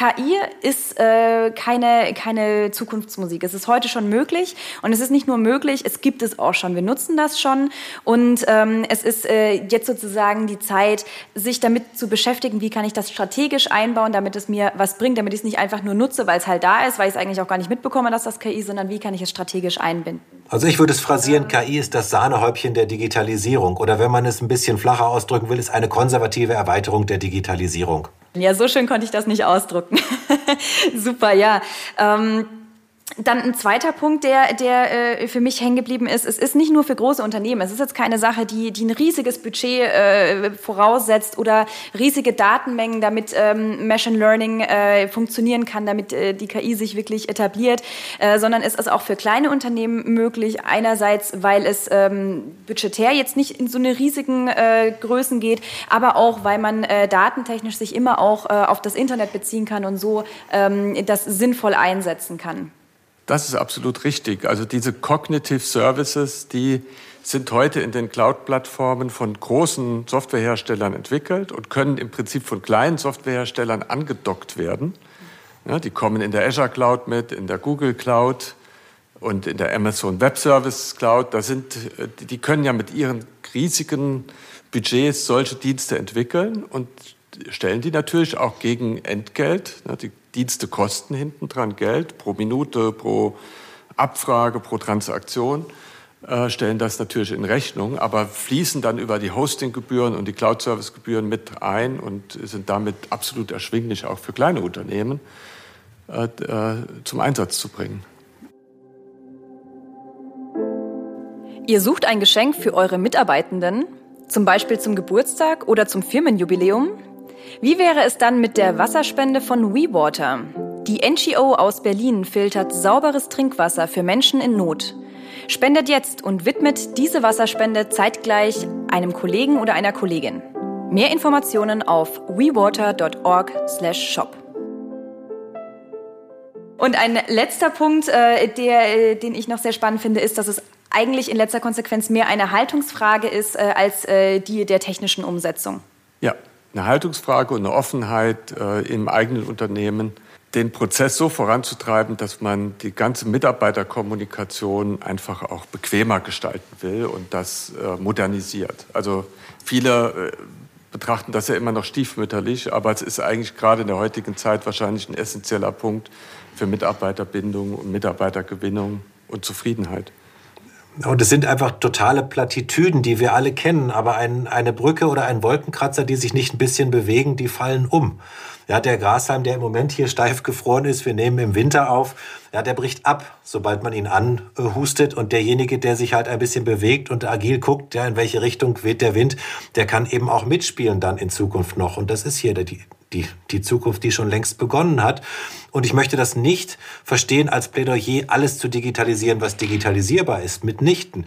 Speaker 7: KI ist äh, keine, keine Zukunftsmusik. Es ist heute schon möglich und es ist nicht nur möglich, es gibt es auch schon. Wir nutzen das schon und ähm, es ist äh, jetzt sozusagen die Zeit, sich damit zu beschäftigen, wie kann ich das strategisch einbauen, damit es mir was bringt, damit ich es nicht einfach nur nutze, weil es halt da ist, weil ich es eigentlich auch gar nicht mitbekomme, dass das KI, sondern wie kann ich es strategisch einbinden.
Speaker 4: Also ich würde es phrasieren, KI ist das Sahnehäubchen der Digitalisierung oder wenn man es ein bisschen flacher ausdrücken will, ist eine konservative Erweiterung der Digitalisierung.
Speaker 7: Ja, so schön konnte ich das nicht ausdrücken. <laughs> Super, ja. Ähm dann ein zweiter Punkt, der, der äh, für mich hängen geblieben ist, es ist nicht nur für große Unternehmen, es ist jetzt keine Sache, die, die ein riesiges Budget äh, voraussetzt oder riesige Datenmengen, damit ähm, Machine Learning äh, funktionieren kann, damit äh, die KI sich wirklich etabliert, äh, sondern es ist auch für kleine Unternehmen möglich. Einerseits, weil es ähm, budgetär jetzt nicht in so eine riesigen äh, Größen geht, aber auch, weil man äh, datentechnisch sich immer auch äh, auf das Internet beziehen kann und so ähm, das sinnvoll einsetzen kann.
Speaker 5: Das ist absolut richtig. Also diese Cognitive Services, die sind heute in den Cloud-Plattformen von großen Softwareherstellern entwickelt und können im Prinzip von kleinen Softwareherstellern angedockt werden. Ja, die kommen in der Azure Cloud mit, in der Google Cloud und in der Amazon Web Service Cloud. Da sind, die können ja mit ihren riesigen Budgets solche Dienste entwickeln und stellen die natürlich auch gegen Entgelt. Die Dienste kosten hinten dran Geld pro Minute, pro Abfrage, pro Transaktion, äh, stellen das natürlich in Rechnung, aber fließen dann über die Hostinggebühren und die Cloud-Service-Gebühren mit ein und sind damit absolut erschwinglich auch für kleine Unternehmen äh, äh, zum Einsatz zu bringen.
Speaker 7: Ihr sucht ein Geschenk für eure Mitarbeitenden, zum Beispiel zum Geburtstag oder zum Firmenjubiläum? Wie wäre es dann mit der Wasserspende von WeWater? Die NGO aus Berlin filtert sauberes Trinkwasser für Menschen in Not. Spendet jetzt und widmet diese Wasserspende zeitgleich einem Kollegen oder einer Kollegin. Mehr Informationen auf wewater.org/shop. Und ein letzter Punkt, äh, der, äh, den ich noch sehr spannend finde, ist, dass es eigentlich in letzter Konsequenz mehr eine Haltungsfrage ist äh, als äh, die der technischen Umsetzung.
Speaker 5: Ja, eine Haltungsfrage und eine Offenheit äh, im eigenen Unternehmen, den Prozess so voranzutreiben, dass man die ganze Mitarbeiterkommunikation einfach auch bequemer gestalten will und das äh, modernisiert. Also viele äh, betrachten das ja immer noch stiefmütterlich, aber es ist eigentlich gerade in der heutigen Zeit wahrscheinlich ein essentieller Punkt für Mitarbeiterbindung und Mitarbeitergewinnung und Zufriedenheit.
Speaker 4: Und es sind einfach totale Plattitüden, die wir alle kennen. Aber ein, eine Brücke oder ein Wolkenkratzer, die sich nicht ein bisschen bewegen, die fallen um. Ja, der Grashalm, der im Moment hier steif gefroren ist, wir nehmen im Winter auf, ja, der bricht ab, sobald man ihn anhustet. Und derjenige, der sich halt ein bisschen bewegt und agil guckt, ja, in welche Richtung weht der Wind, der kann eben auch mitspielen dann in Zukunft noch. Und das ist hier die, die, die Zukunft, die schon längst begonnen hat. Und ich möchte das nicht verstehen als Plädoyer, alles zu digitalisieren, was digitalisierbar ist. Mitnichten.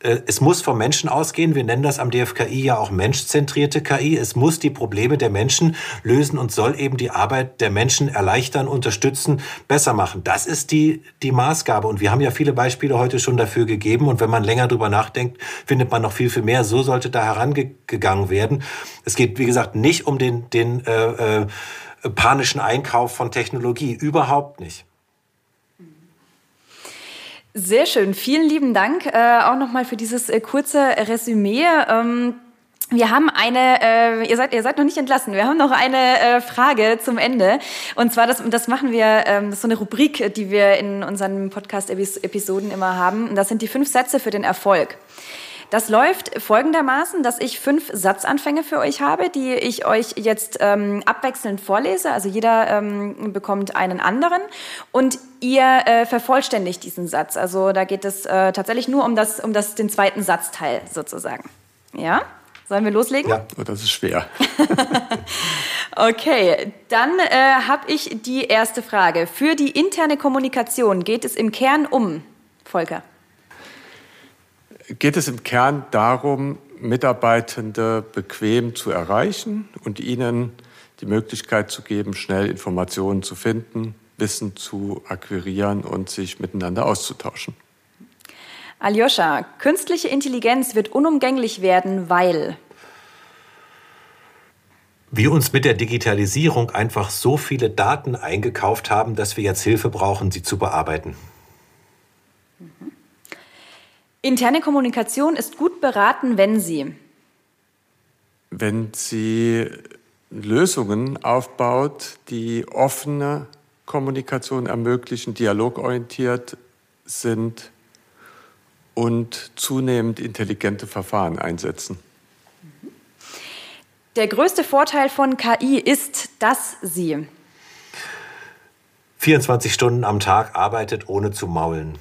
Speaker 4: Äh, es muss vom Menschen ausgehen. Wir nennen das am DFKI ja auch menschzentrierte KI. Es muss die Probleme der Menschen lösen und soll eben die Arbeit der Menschen erleichtern, unterstützen, besser machen. Das ist die, die Maßgabe. Und wir haben ja viele Beispiele heute schon dafür gegeben. Und wenn man länger drüber nachdenkt, findet man noch viel, viel mehr. So sollte da herangegangen werden. Es geht, wie gesagt, nicht um den, den äh, äh, panischen Einkauf von Technologie. Überhaupt nicht.
Speaker 7: Sehr schön. Vielen lieben Dank äh, auch nochmal für dieses äh, kurze Resümee. Ähm wir haben eine, äh, ihr seid, ihr seid noch nicht entlassen. Wir haben noch eine äh, Frage zum Ende. Und zwar, das, das machen wir, ähm, das ist so eine Rubrik, die wir in unseren Podcast-Episoden immer haben. Und das sind die fünf Sätze für den Erfolg. Das läuft folgendermaßen, dass ich fünf Satzanfänge für euch habe, die ich euch jetzt ähm, abwechselnd vorlese. Also jeder ähm, bekommt einen anderen und ihr äh, vervollständigt diesen Satz. Also da geht es äh, tatsächlich nur um, das, um das, den zweiten Satzteil sozusagen. Ja? Sollen wir loslegen?
Speaker 5: Ja, oh, das ist schwer. <laughs>
Speaker 7: okay, dann äh, habe ich die erste Frage. Für die interne Kommunikation geht es im Kern um, Volker
Speaker 5: geht es im Kern darum, Mitarbeitende bequem zu erreichen und ihnen die Möglichkeit zu geben, schnell Informationen zu finden, Wissen zu akquirieren und sich miteinander auszutauschen.
Speaker 7: Aljoscha, künstliche Intelligenz wird unumgänglich werden, weil
Speaker 4: wir uns mit der Digitalisierung einfach so viele Daten eingekauft haben, dass wir jetzt Hilfe brauchen, sie zu bearbeiten.
Speaker 7: Mhm. Interne Kommunikation ist gut beraten, wenn sie
Speaker 5: wenn sie Lösungen aufbaut, die offene Kommunikation ermöglichen, dialogorientiert sind und zunehmend intelligente Verfahren einsetzen.
Speaker 7: Der größte Vorteil von KI ist, dass sie
Speaker 4: 24 Stunden am Tag arbeitet, ohne zu maulen.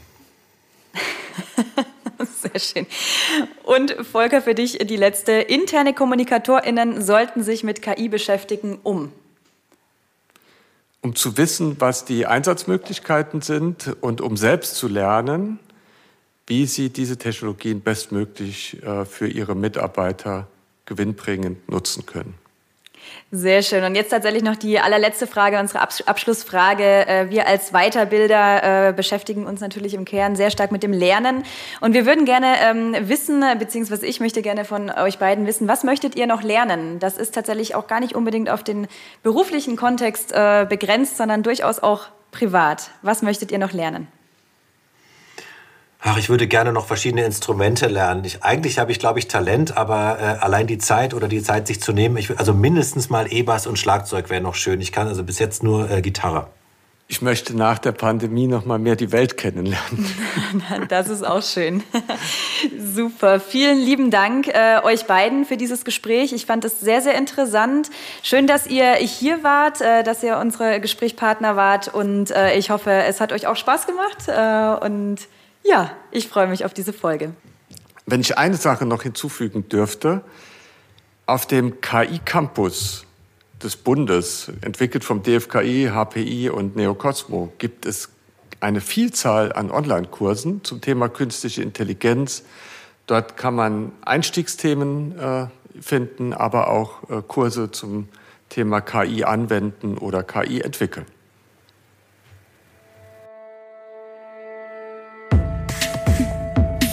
Speaker 4: <laughs>
Speaker 7: Sehr schön. Und Volker, für dich die letzte. Interne KommunikatorInnen sollten sich mit KI beschäftigen, um
Speaker 5: um zu wissen, was die Einsatzmöglichkeiten sind und um selbst zu lernen, wie sie diese Technologien bestmöglich äh, für ihre Mitarbeiter gewinnbringend nutzen können.
Speaker 7: Sehr schön. Und jetzt tatsächlich noch die allerletzte Frage, unsere Abschlussfrage. Äh, wir als Weiterbilder äh, beschäftigen uns natürlich im Kern sehr stark mit dem Lernen. Und wir würden gerne ähm, wissen, beziehungsweise ich möchte gerne von euch beiden wissen, was möchtet ihr noch lernen? Das ist tatsächlich auch gar nicht unbedingt auf den beruflichen Kontext äh, begrenzt, sondern durchaus auch privat. Was möchtet ihr noch lernen?
Speaker 4: Ach, ich würde gerne noch verschiedene Instrumente lernen. Ich, eigentlich habe ich, glaube ich, Talent, aber äh, allein die Zeit oder die Zeit, sich zu nehmen, ich, also mindestens mal E-Bass und Schlagzeug wäre noch schön. Ich kann also bis jetzt nur äh, Gitarre.
Speaker 5: Ich möchte nach der Pandemie noch mal mehr die Welt kennenlernen. <laughs> <laughs>
Speaker 7: Das ist auch schön. <laughs> Super. Vielen lieben Dank äh, euch beiden für dieses Gespräch. Ich fand es sehr, sehr interessant. Schön, dass ihr hier wart, äh, dass ihr unsere Gesprächspartner wart und äh, ich hoffe, es hat euch auch Spaß gemacht äh, und ja, ich freue mich auf diese Folge.
Speaker 5: Wenn ich eine Sache noch hinzufügen dürfte, auf dem KI-Campus des Bundes, entwickelt vom DFKI, HPI und Neocosmo, gibt es eine Vielzahl an Online-Kursen zum Thema künstliche Intelligenz. Dort kann man Einstiegsthemen äh, finden, aber auch äh, Kurse zum Thema KI anwenden oder KI entwickeln.